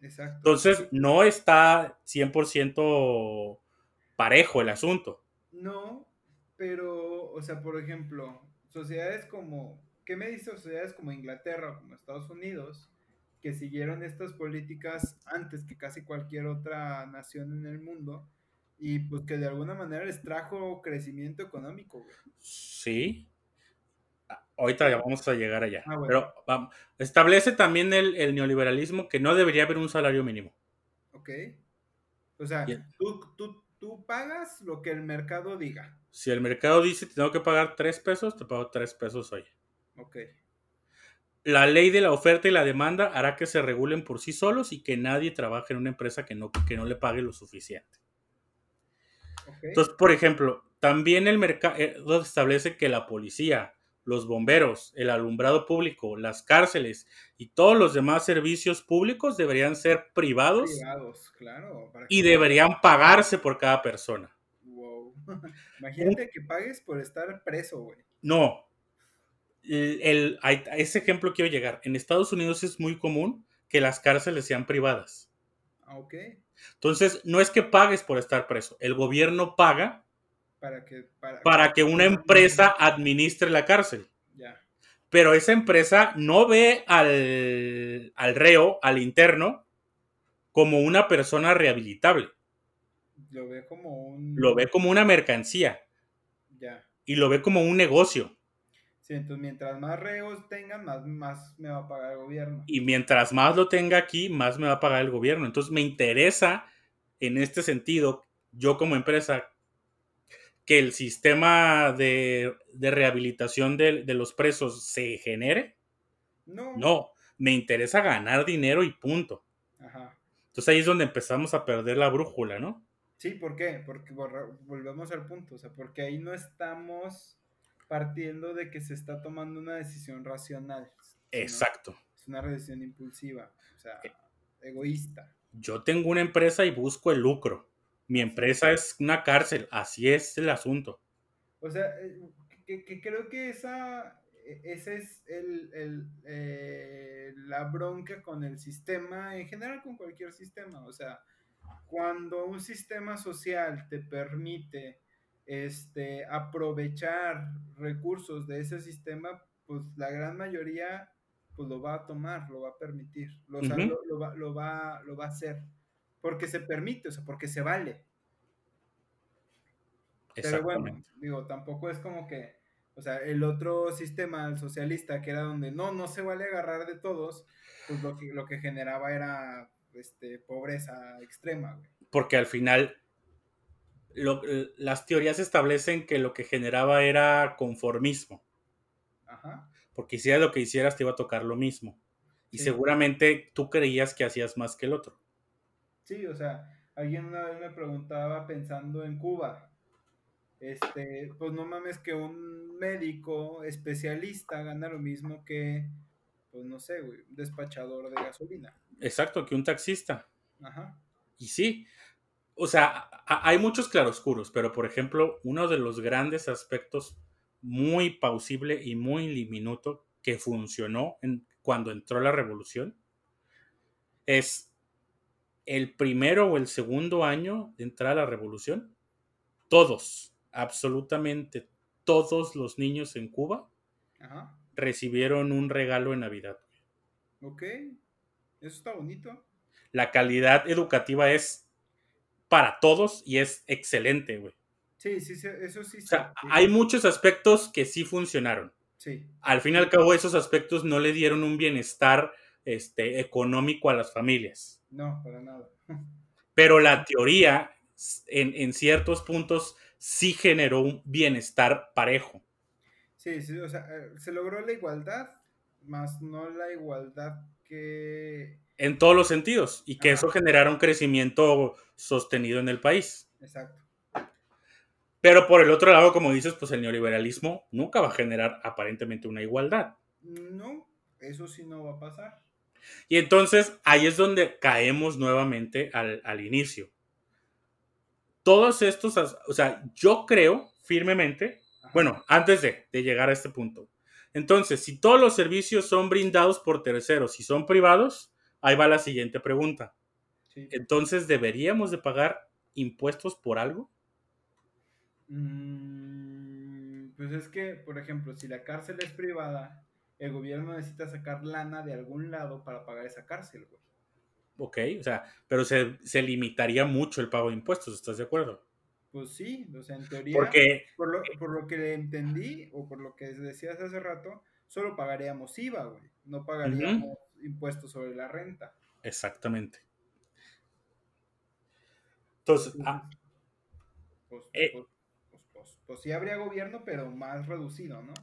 Exacto. Entonces, no está 100% parejo el asunto. No, pero, o sea, por ejemplo, sociedades como, ¿qué me dice sociedades como Inglaterra o como Estados Unidos? que siguieron estas políticas antes que casi cualquier otra nación en el mundo, y pues que de alguna manera les trajo crecimiento económico, Sí. Ahorita ya vamos a llegar allá. Ah, Pero vamos, establece también el, neoliberalismo que no debería haber un salario mínimo. Ok. O sea, tú, tú, pagas lo que el mercado diga. Si el mercado dice que tengo que pagar tres pesos, te pago tres pesos hoy. Ok. La ley de la oferta y la demanda hará que se regulen por sí solos y que nadie trabaje en una empresa que no, que no le pague lo suficiente. Entonces, por ejemplo, también el mercado eh, establece que la policía, los bomberos, el alumbrado público, las cárceles y todos los demás servicios públicos deberían ser privados. Privados, claro. y deberían pagarse por cada persona. Wow. Imagínate que pagues por estar preso, güey. No. El, a ese ejemplo quiero llegar. En Estados Unidos es muy común que las cárceles sean privadas. Ah, ok. Entonces, no es que pagues por estar preso, el gobierno paga para que, para, que una empresa administre la cárcel. Pero esa empresa no ve al, al, reo, al interno, como una persona rehabilitable. Lo ve como un... Lo ve como una mercancía. Ya. Y lo ve como un negocio. Sí, entonces mientras más reos tengan, más, más me va a pagar el gobierno. Y mientras más lo tenga aquí, más me va a pagar el gobierno. Entonces me interesa, en este sentido, yo como empresa, que el sistema de, rehabilitación de, los presos se genere. No. No, me interesa ganar dinero y punto. Ajá. Entonces ahí es donde empezamos a perder la brújula, ¿no? Sí, ¿por qué? Porque volvemos al punto, o sea, porque ahí no estamos partiendo de que se está tomando una decisión racional. Exacto. Es una decisión impulsiva, o sea, eh, egoísta. Yo tengo una empresa y busco el lucro. Mi empresa es una cárcel, así es el asunto. O sea, eh, que, creo que esa, e, ese es el, eh, la bronca con el sistema, en general con cualquier sistema. O sea, cuando un sistema social te permite este, aprovechar recursos de ese sistema, pues la gran mayoría pues lo va a tomar, lo va a permitir, lo, lo, va, lo, va, lo va a hacer, porque se permite, o sea, porque se vale. Pero bueno, digo, tampoco es como que, o sea, el otro sistema, el socialista, que era donde no, no se vale agarrar de todos, pues lo que, lo que generaba era este, pobreza extrema. Porque al final las teorías establecen que lo que generaba era conformismo. Ajá. Porque hicieras lo que hicieras te iba a tocar lo mismo. Y seguramente tú creías que hacías más que el otro. Sí, o sea, alguien una vez me preguntaba pensando en Cuba. Este, pues no mames que un médico especialista gana lo mismo que, pues no sé, un despachador de gasolina. Exacto, que un taxista. Ajá. Y sí, o sea, hay muchos claroscuros, pero por ejemplo, uno de los grandes aspectos muy pausible y muy diminuto que funcionó en, cuando entró la revolución es el primero o el segundo año de entrar a la revolución, todos, absolutamente todos los niños en Cuba recibieron un regalo en Navidad. Ok, eso está bonito. La calidad educativa es para todos y es excelente, güey. Sí, sí, eso sí. O sea, hay muchos aspectos que sí funcionaron. Sí. Al fin y al cabo, esos aspectos no le dieron un bienestar este, económico a las familias. No, para nada. Pero la teoría, en, en ciertos puntos, sí generó un bienestar parejo. Sí, sí, o sea, eh, se logró la igualdad, más no la igualdad que en todos los sentidos y que eso generara un crecimiento sostenido en el país. Exacto. Pero por el otro lado, como dices, pues el neoliberalismo nunca va a generar aparentemente una igualdad. No, Eso sí no va a pasar. Y entonces ahí es donde caemos nuevamente al, al inicio. Todos estos, o sea, yo creo firmemente, bueno, antes de, de llegar a este punto. Entonces, si todos los servicios son brindados por terceros y son privados, ahí va la siguiente pregunta. Sí. Entonces, ¿deberíamos de pagar impuestos por algo? Mm, pues es que, por ejemplo, si la cárcel es privada, el gobierno necesita sacar lana de algún lado para pagar esa cárcel, güey. Ok, o sea, pero se, se limitaría mucho el pago de impuestos, ¿estás de acuerdo? Pues sí, o sea, en teoría, Porque, por lo, por lo que entendí o por lo que decías hace rato, solo pagaríamos IVA, güey. No pagaríamos impuestos sobre la renta. exactamente. Entonces, ah, Pues, Eh. pues, pues, pues, pues sí habría gobierno, pero más reducido, ¿no?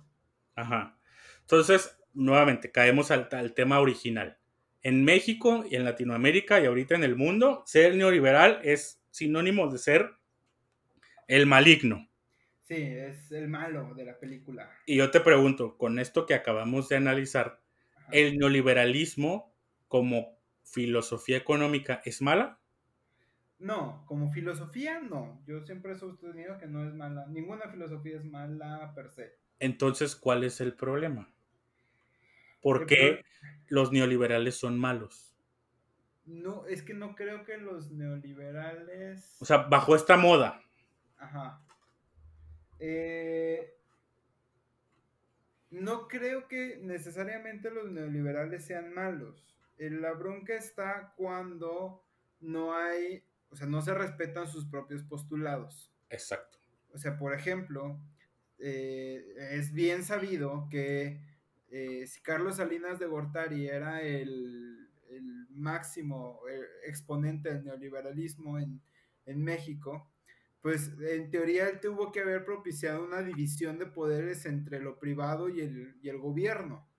Ajá. Entonces, nuevamente, caemos al, al tema original. En México y en Latinoamérica y ahorita en el mundo, ser neoliberal es sinónimo de ser el maligno. Sí, es el malo de la película. Y yo te pregunto, con esto que acabamos de analizar, Ajá. ¿el neoliberalismo como filosofía económica es mala? No, como filosofía, no. Yo siempre he sostenido que no es mala. Ninguna filosofía es mala per se. Entonces, ¿cuál es el problema? ¿Por El qué los neoliberales son malos? No, es que no creo que los neoliberales. O sea, bajo esta moda. Ajá. Eh, no creo que necesariamente los neoliberales sean malos. Eh, La bronca está cuando no hay, o sea, no se respetan sus propios postulados. Exacto. O sea, por ejemplo, eh, es bien sabido que eh, si Carlos Salinas de Gortari era el, el máximo eh, exponente del neoliberalismo en, en México, pues en teoría él tuvo que haber propiciado una división de poderes entre lo privado y el, y el gobierno.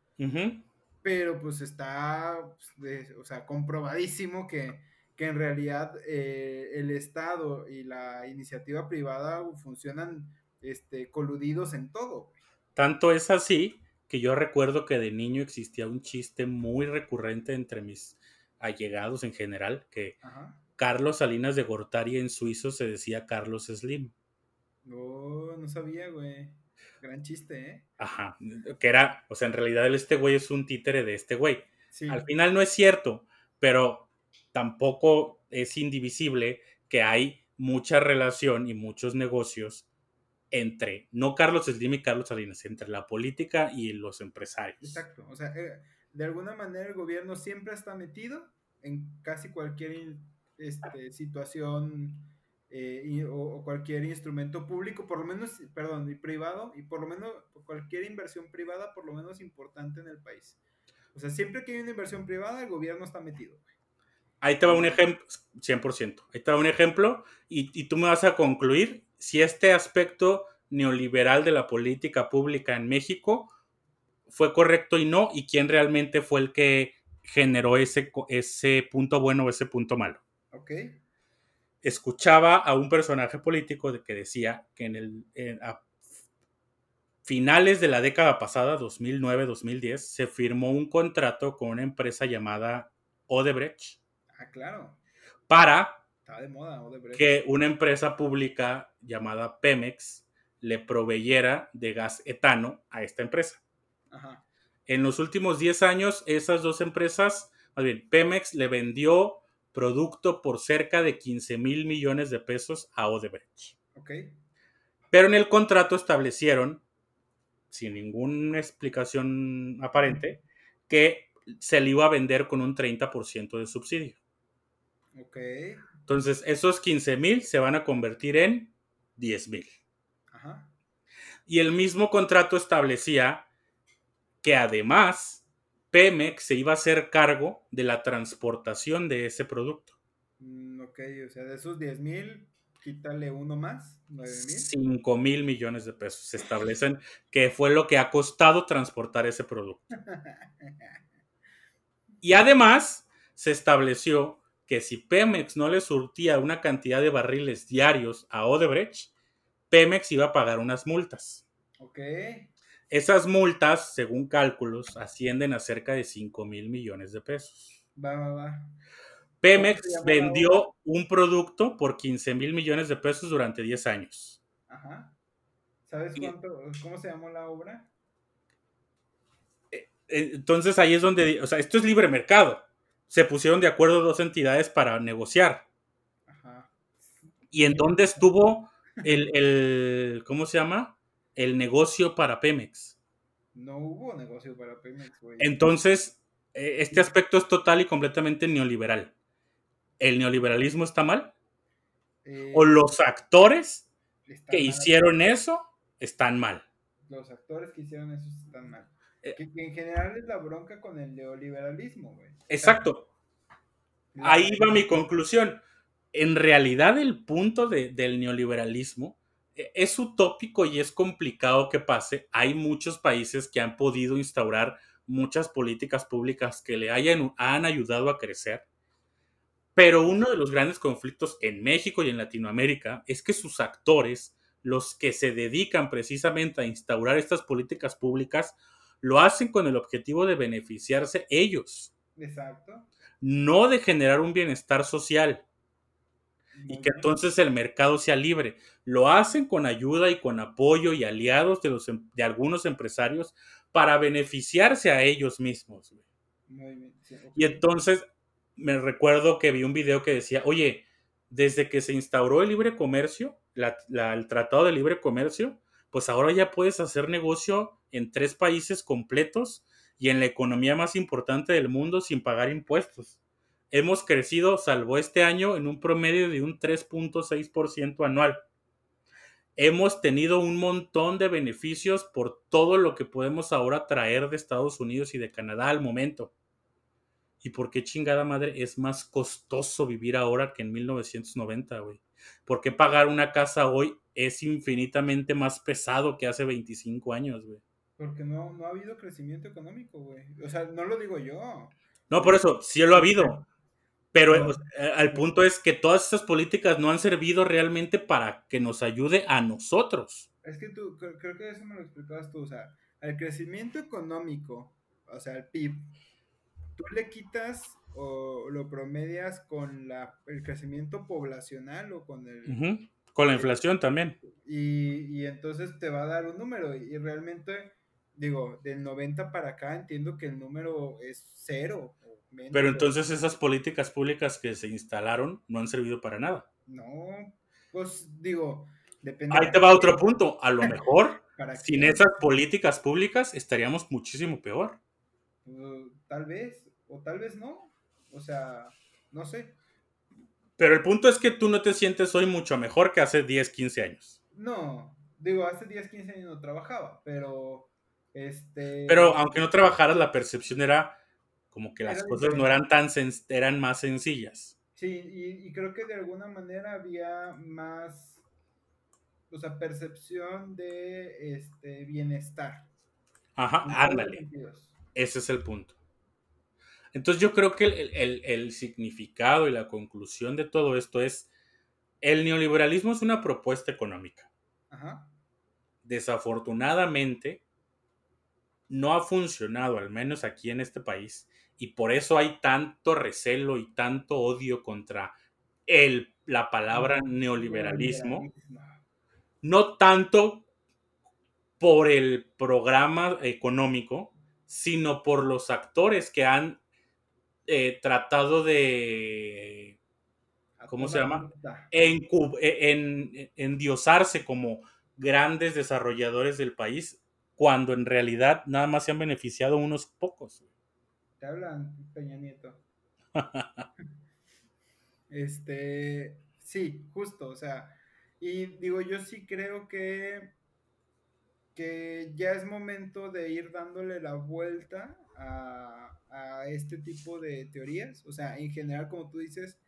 Pero pues está, pues, de- o sea, comprobadísimo que, que en realidad eh, el Estado y la iniciativa privada funcionan este, coludidos en todo. Tanto es así que yo recuerdo que de niño existía un chiste muy recurrente entre mis allegados en general, que Ajá. Carlos Salinas de Gortari en suizo se decía Carlos Slim. No, no sabía, güey. Gran chiste, ¿eh? Ajá, que era, o sea, en realidad este güey es un títere de este güey. Sí. Al final no es cierto, pero tampoco es indivisible que hay mucha relación y muchos negocios entre, no Carlos Slim y Carlos Salinas, entre la política y los empresarios. Exacto. O sea, eh, de alguna manera el gobierno siempre está metido en casi cualquier este, situación eh, y- o, o cualquier instrumento público, por lo menos, perdón, y privado, y por lo menos cualquier inversión privada, por lo menos importante en el país. O sea, siempre que hay una inversión privada, el gobierno está metido. Ahí te va un ejemplo, 100%. Ahí te va un ejemplo y, y tú me vas a concluir si este aspecto neoliberal de la política pública en México fue correcto y no, y quién realmente fue el que generó ese, ese punto bueno o ese punto malo. ¿Ok? Escuchaba a un personaje político de que decía que en el, en- a finales de la década pasada, 2009-2010, se firmó un contrato con una empresa llamada Odebrecht Ah, claro. para Está de moda, Odebrecht. que una empresa pública llamada Pemex le proveyera de gas etano a esta empresa. Ajá. En los últimos 10 años, esas dos empresas, más bien, Pemex le vendió producto por cerca de 15 mil millones de pesos a Odebrecht. ¿Ok? Pero en el contrato establecieron, sin ninguna explicación aparente, que se le iba a vender con un 30% de subsidio. Ok. Entonces, esos 15 mil se van a convertir en 10 mil. Ajá. Y el mismo contrato establecía que además Pemex se iba a hacer cargo de la transportación de ese producto. Mm, ok, o sea, de esos 10 mil, quítale uno más, 9 mil. 5 mil millones de pesos se establecen que fue lo que ha costado transportar ese producto. Y además se estableció que si Pemex no le surtía una cantidad de barriles diarios a Odebrecht, Pemex iba a pagar unas multas. Ok. Esas multas, según cálculos, ascienden a cerca de 5 mil millones de pesos. Va, va, va. Pemex vendió un producto por 15 mil millones de pesos durante 10 años. Ajá. ¿Sabes cuánto, cómo se llamó la obra? Eh, eh, entonces ahí es donde, o sea, esto es libre mercado. Se pusieron de acuerdo dos entidades para negociar. Ajá. ¿Y en dónde estuvo el, el, ¿cómo se llama? El negocio para Pemex. No hubo negocio para Pemex, güey. Entonces, eh, este aspecto es total y completamente neoliberal. ¿El neoliberalismo está mal? ¿O los actores que hicieron eso están mal? Los actores que hicieron eso están mal. Eh, que, en general es la bronca con el neoliberalismo, güey. Exacto. Ahí va mi conclusión. En realidad el punto del neoliberalismo e, es utópico y es complicado que pase. Hay muchos países que han podido instaurar muchas políticas públicas que le hayan, han ayudado a crecer. Pero uno de los grandes conflictos en México y en Latinoamérica es que sus actores, los que se dedican precisamente a instaurar estas políticas públicas, lo hacen con el objetivo de beneficiarse ellos. Exacto. No de generar un bienestar social. y que entonces el mercado sea libre. Lo hacen con ayuda y con apoyo y aliados de, los, em, de algunos empresarios para beneficiarse a ellos mismos. Y entonces me recuerdo que vi un video que decía, oye, desde que se instauró el libre comercio, el Tratado de Libre Comercio, pues ahora ya puedes hacer negocio en tres países completos y en la economía más importante del mundo sin pagar impuestos. Hemos crecido, salvo este año, en un promedio de un 3.6% anual. Hemos tenido un montón de beneficios por todo lo que podemos ahora traer de Estados Unidos y de Canadá al momento. ¿Y por qué chingada madre es más costoso vivir ahora que en 1990, güey? ¿Por qué pagar una casa hoy es infinitamente más pesado que hace 25 años, güey? Porque no, no ha habido crecimiento económico, güey. O sea, no lo digo yo. No, por eso, sí lo ha habido. Pero el punto es que todas estas políticas no han servido realmente para que nos ayude a nosotros. Es que tú, creo que eso me lo explicabas tú, o sea, el crecimiento económico, o sea, el PIB, tú le quitas o lo promedias con la, el crecimiento poblacional o con el... Con la inflación también. Y, y, entonces te va a dar un número y realmente, digo, del 90 para acá entiendo que el número es cero. O menos, Pero entonces esas políticas públicas que se instalaron no han servido para nada. No, pues digo, depende. Ahí te va otro punto. A lo mejor, sin esas políticas públicas estaríamos muchísimo peor. Pues, tal vez, o tal vez no. O sea, no sé. Pero el punto es que tú no te sientes hoy mucho mejor que hace 10, 15 años. No, digo, hace 10, 15 años no trabajaba, pero este... Pero aunque no trabajaras, la percepción era como que las cosas no eran tan, eran más sencillas. Sí, y, y, creo que de alguna manera había más, o sea, percepción de este bienestar. Ajá, ándale. Ese es el punto. Entonces yo creo que el, significado y la conclusión de todo esto es, el neoliberalismo es una propuesta económica. Desafortunadamente, no ha funcionado, al menos aquí en este país, y por eso hay tanto recelo y tanto odio contra el, la palabra neoliberalismo. No tanto por el programa económico, sino por los actores que han eh, tratado de, ¿cómo se llama? En, en, endiosarse como grandes desarrolladores del país, cuando en realidad nada más se han beneficiado unos pocos. Te hablan, Peña Nieto. este, sí, justo, o sea, y digo, yo sí creo que, que ya es momento de ir dándole la vuelta a, este tipo de teorías. O sea, en general, como tú dices,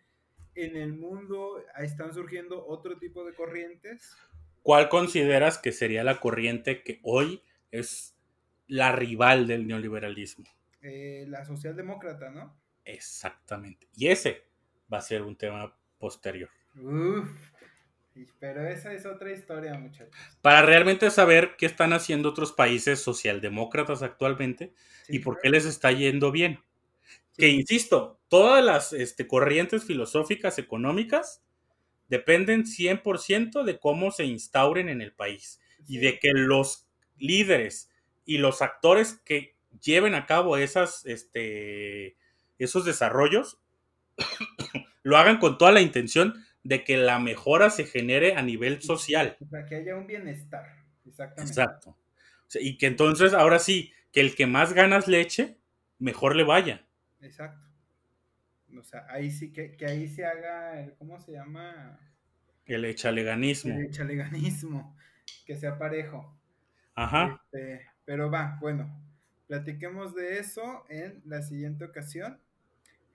en el mundo están surgiendo otro tipo de corrientes. ¿Cuál consideras que sería la corriente que hoy es la rival del neoliberalismo? Eh, la socialdemócrata, ¿no? Exactamente. Y ese va a ser un tema posterior. Pero esa es otra historia, muchachos. Para realmente saber qué están haciendo otros países socialdemócratas actualmente y por qué les está yendo bien. Que insisto, todas las este, corrientes filosóficas económicas dependen 100% de cómo se instauren en el país y de que los líderes y los actores que lleven a cabo esas, este, esos desarrollos lo hagan con toda la intención de que la mejora se genere a nivel social. Para que haya un bienestar, exactamente. Exacto. y que entonces, ahora sí, que el que más ganas le eche, mejor le vaya. Exacto. O sea, ahí sí que, que ahí se haga el, ¿cómo se llama? El echaleganismo. El echaleganismo, que sea parejo. Ajá. Este, pero va, bueno, platiquemos de eso en la siguiente ocasión.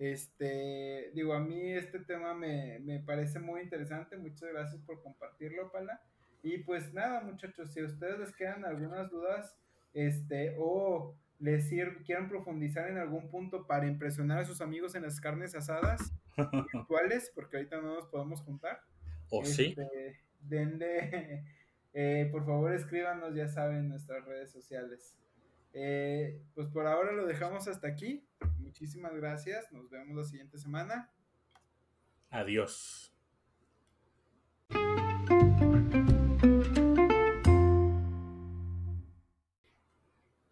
Este, digo, a mí este tema me, me parece muy interesante. Muchas gracias por compartirlo, Pala. Y pues nada, muchachos, si a ustedes les quedan algunas dudas, este, o les quieren profundizar en algún punto para impresionar a sus amigos en las carnes asadas virtuales, porque ahorita no nos podemos juntar. ¿O sí? Este, denle, eh, por favor escríbanos, ya saben, en nuestras redes sociales. Eh, pues por ahora lo dejamos hasta aquí. Muchísimas gracias. Nos vemos la siguiente semana. Adiós.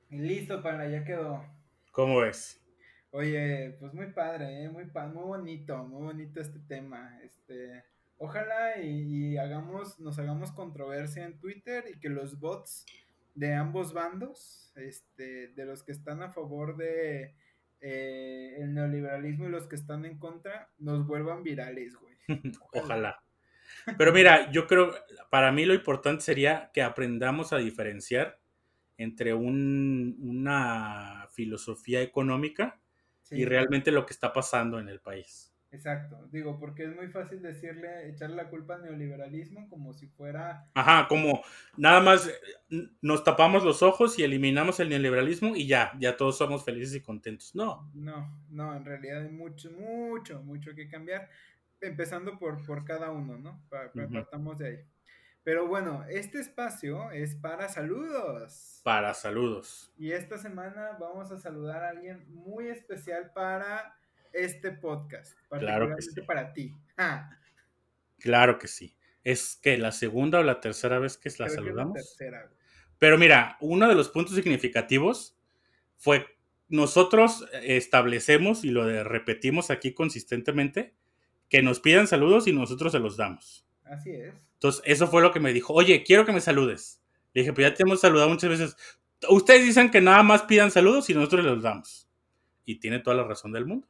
Listo, para ya quedó. ¿Cómo ves? Oye, pues muy padre, ¿eh? muy, muy bonito, muy bonito este tema. Este, ojalá y, hagamos, nos hagamos controversia en Twitter y que los bots de ambos bandos, este, de los que están a favor de eh, el neoliberalismo y los que están en contra, nos vuelvan virales, güey. Ojalá. Pero mira, yo creo, para mí lo importante sería que aprendamos a diferenciar entre una filosofía económica y realmente lo que está pasando en el país. Exacto, digo, porque es muy fácil decirle, echarle la culpa al neoliberalismo como si fuera... Ajá, como nada más eh, nos tapamos los ojos y eliminamos el neoliberalismo y ya, ya todos somos felices y contentos. No. No, no, en realidad hay mucho, mucho, mucho que cambiar, empezando por, por cada uno, ¿no? Para, Partamos de ahí. Pero bueno, este espacio es para saludos. Para saludos. Y esta semana vamos a saludar a alguien muy especial para este podcast, claro sí. para ti. Claro que sí. Es que la segunda o la tercera vez que la saludamos. Pero mira, uno de los puntos significativos fue nosotros establecemos y lo repetimos aquí consistentemente que nos pidan saludos y nosotros se los damos. Así es. Entonces, eso fue lo que me dijo, oye, quiero que me saludes. Le dije, pues ya te hemos saludado muchas veces. Ustedes dicen que nada más pidan saludos y nosotros les los damos. Y tiene toda la razón del mundo.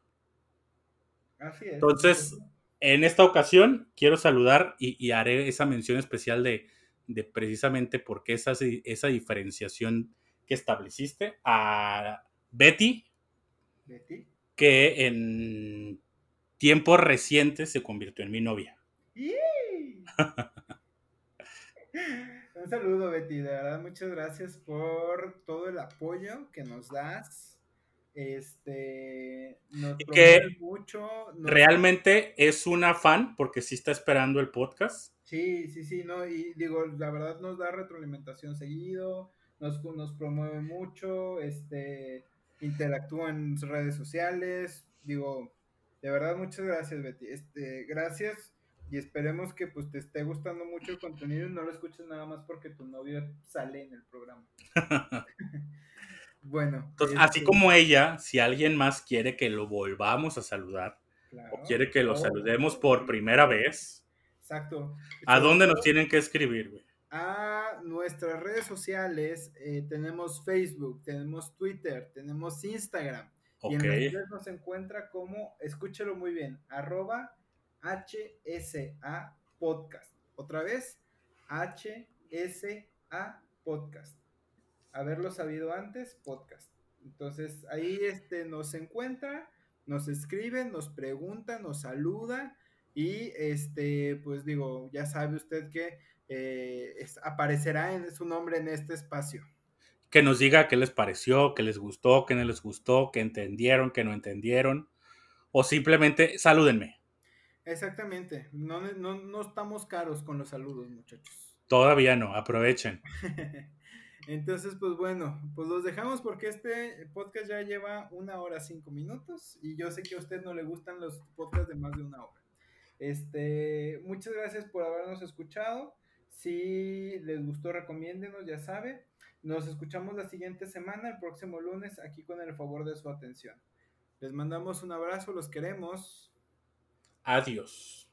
Entonces, en esta ocasión quiero saludar y, haré esa mención especial de, precisamente porque esa, esa diferenciación que estableciste a Betty, que en tiempos recientes se convirtió en mi novia. Un saludo, Betty. De verdad, muchas gracias por todo el apoyo que nos das este, nos que mucho. Realmente es una fan porque sí está esperando el podcast. Sí, sí, sí, no, y digo, la verdad nos da retroalimentación seguido, nos, nos promueve mucho, este, interactúa en redes sociales, digo, de verdad muchas gracias Betty, este, gracias y esperemos que pues te esté gustando mucho el contenido y no lo escuches nada más porque tu novio sale en el programa. Bueno. Entonces, así este como ella, si alguien más quiere que lo volvamos a saludar o quiere que lo saludemos por primera vez. Exacto. ¿A dónde nos tienen que escribir, güey? A nuestras redes sociales, eh, tenemos Facebook, tenemos Twitter, tenemos Instagram. Y en redes nos encuentra como, escúchelo muy bien, arroba HSA Podcast. Otra vez, HSA Podcast haberlo sabido antes, podcast. Entonces ahí este, nos encuentra, nos escribe, nos pregunta, nos saluda y este, pues digo, ya sabe usted que eh, aparecerá en su nombre en este espacio. Que nos diga qué les pareció, qué les gustó, qué no les gustó, qué entendieron, qué no entendieron, o simplemente salúdenme. Exactamente. No, no, no estamos caros con los saludos, muchachos. Todavía no, aprovechen. Entonces, pues bueno, pues los dejamos porque este podcast ya lleva una hora cinco minutos y yo sé que a usted no le gustan los podcasts de más de una hora. Este, muchas gracias por habernos escuchado. Si les gustó, recomiéndenos, ya sabe. Nos escuchamos la siguiente semana, el próximo lunes, aquí con el favor de su atención. Les mandamos un abrazo, los queremos. Adiós.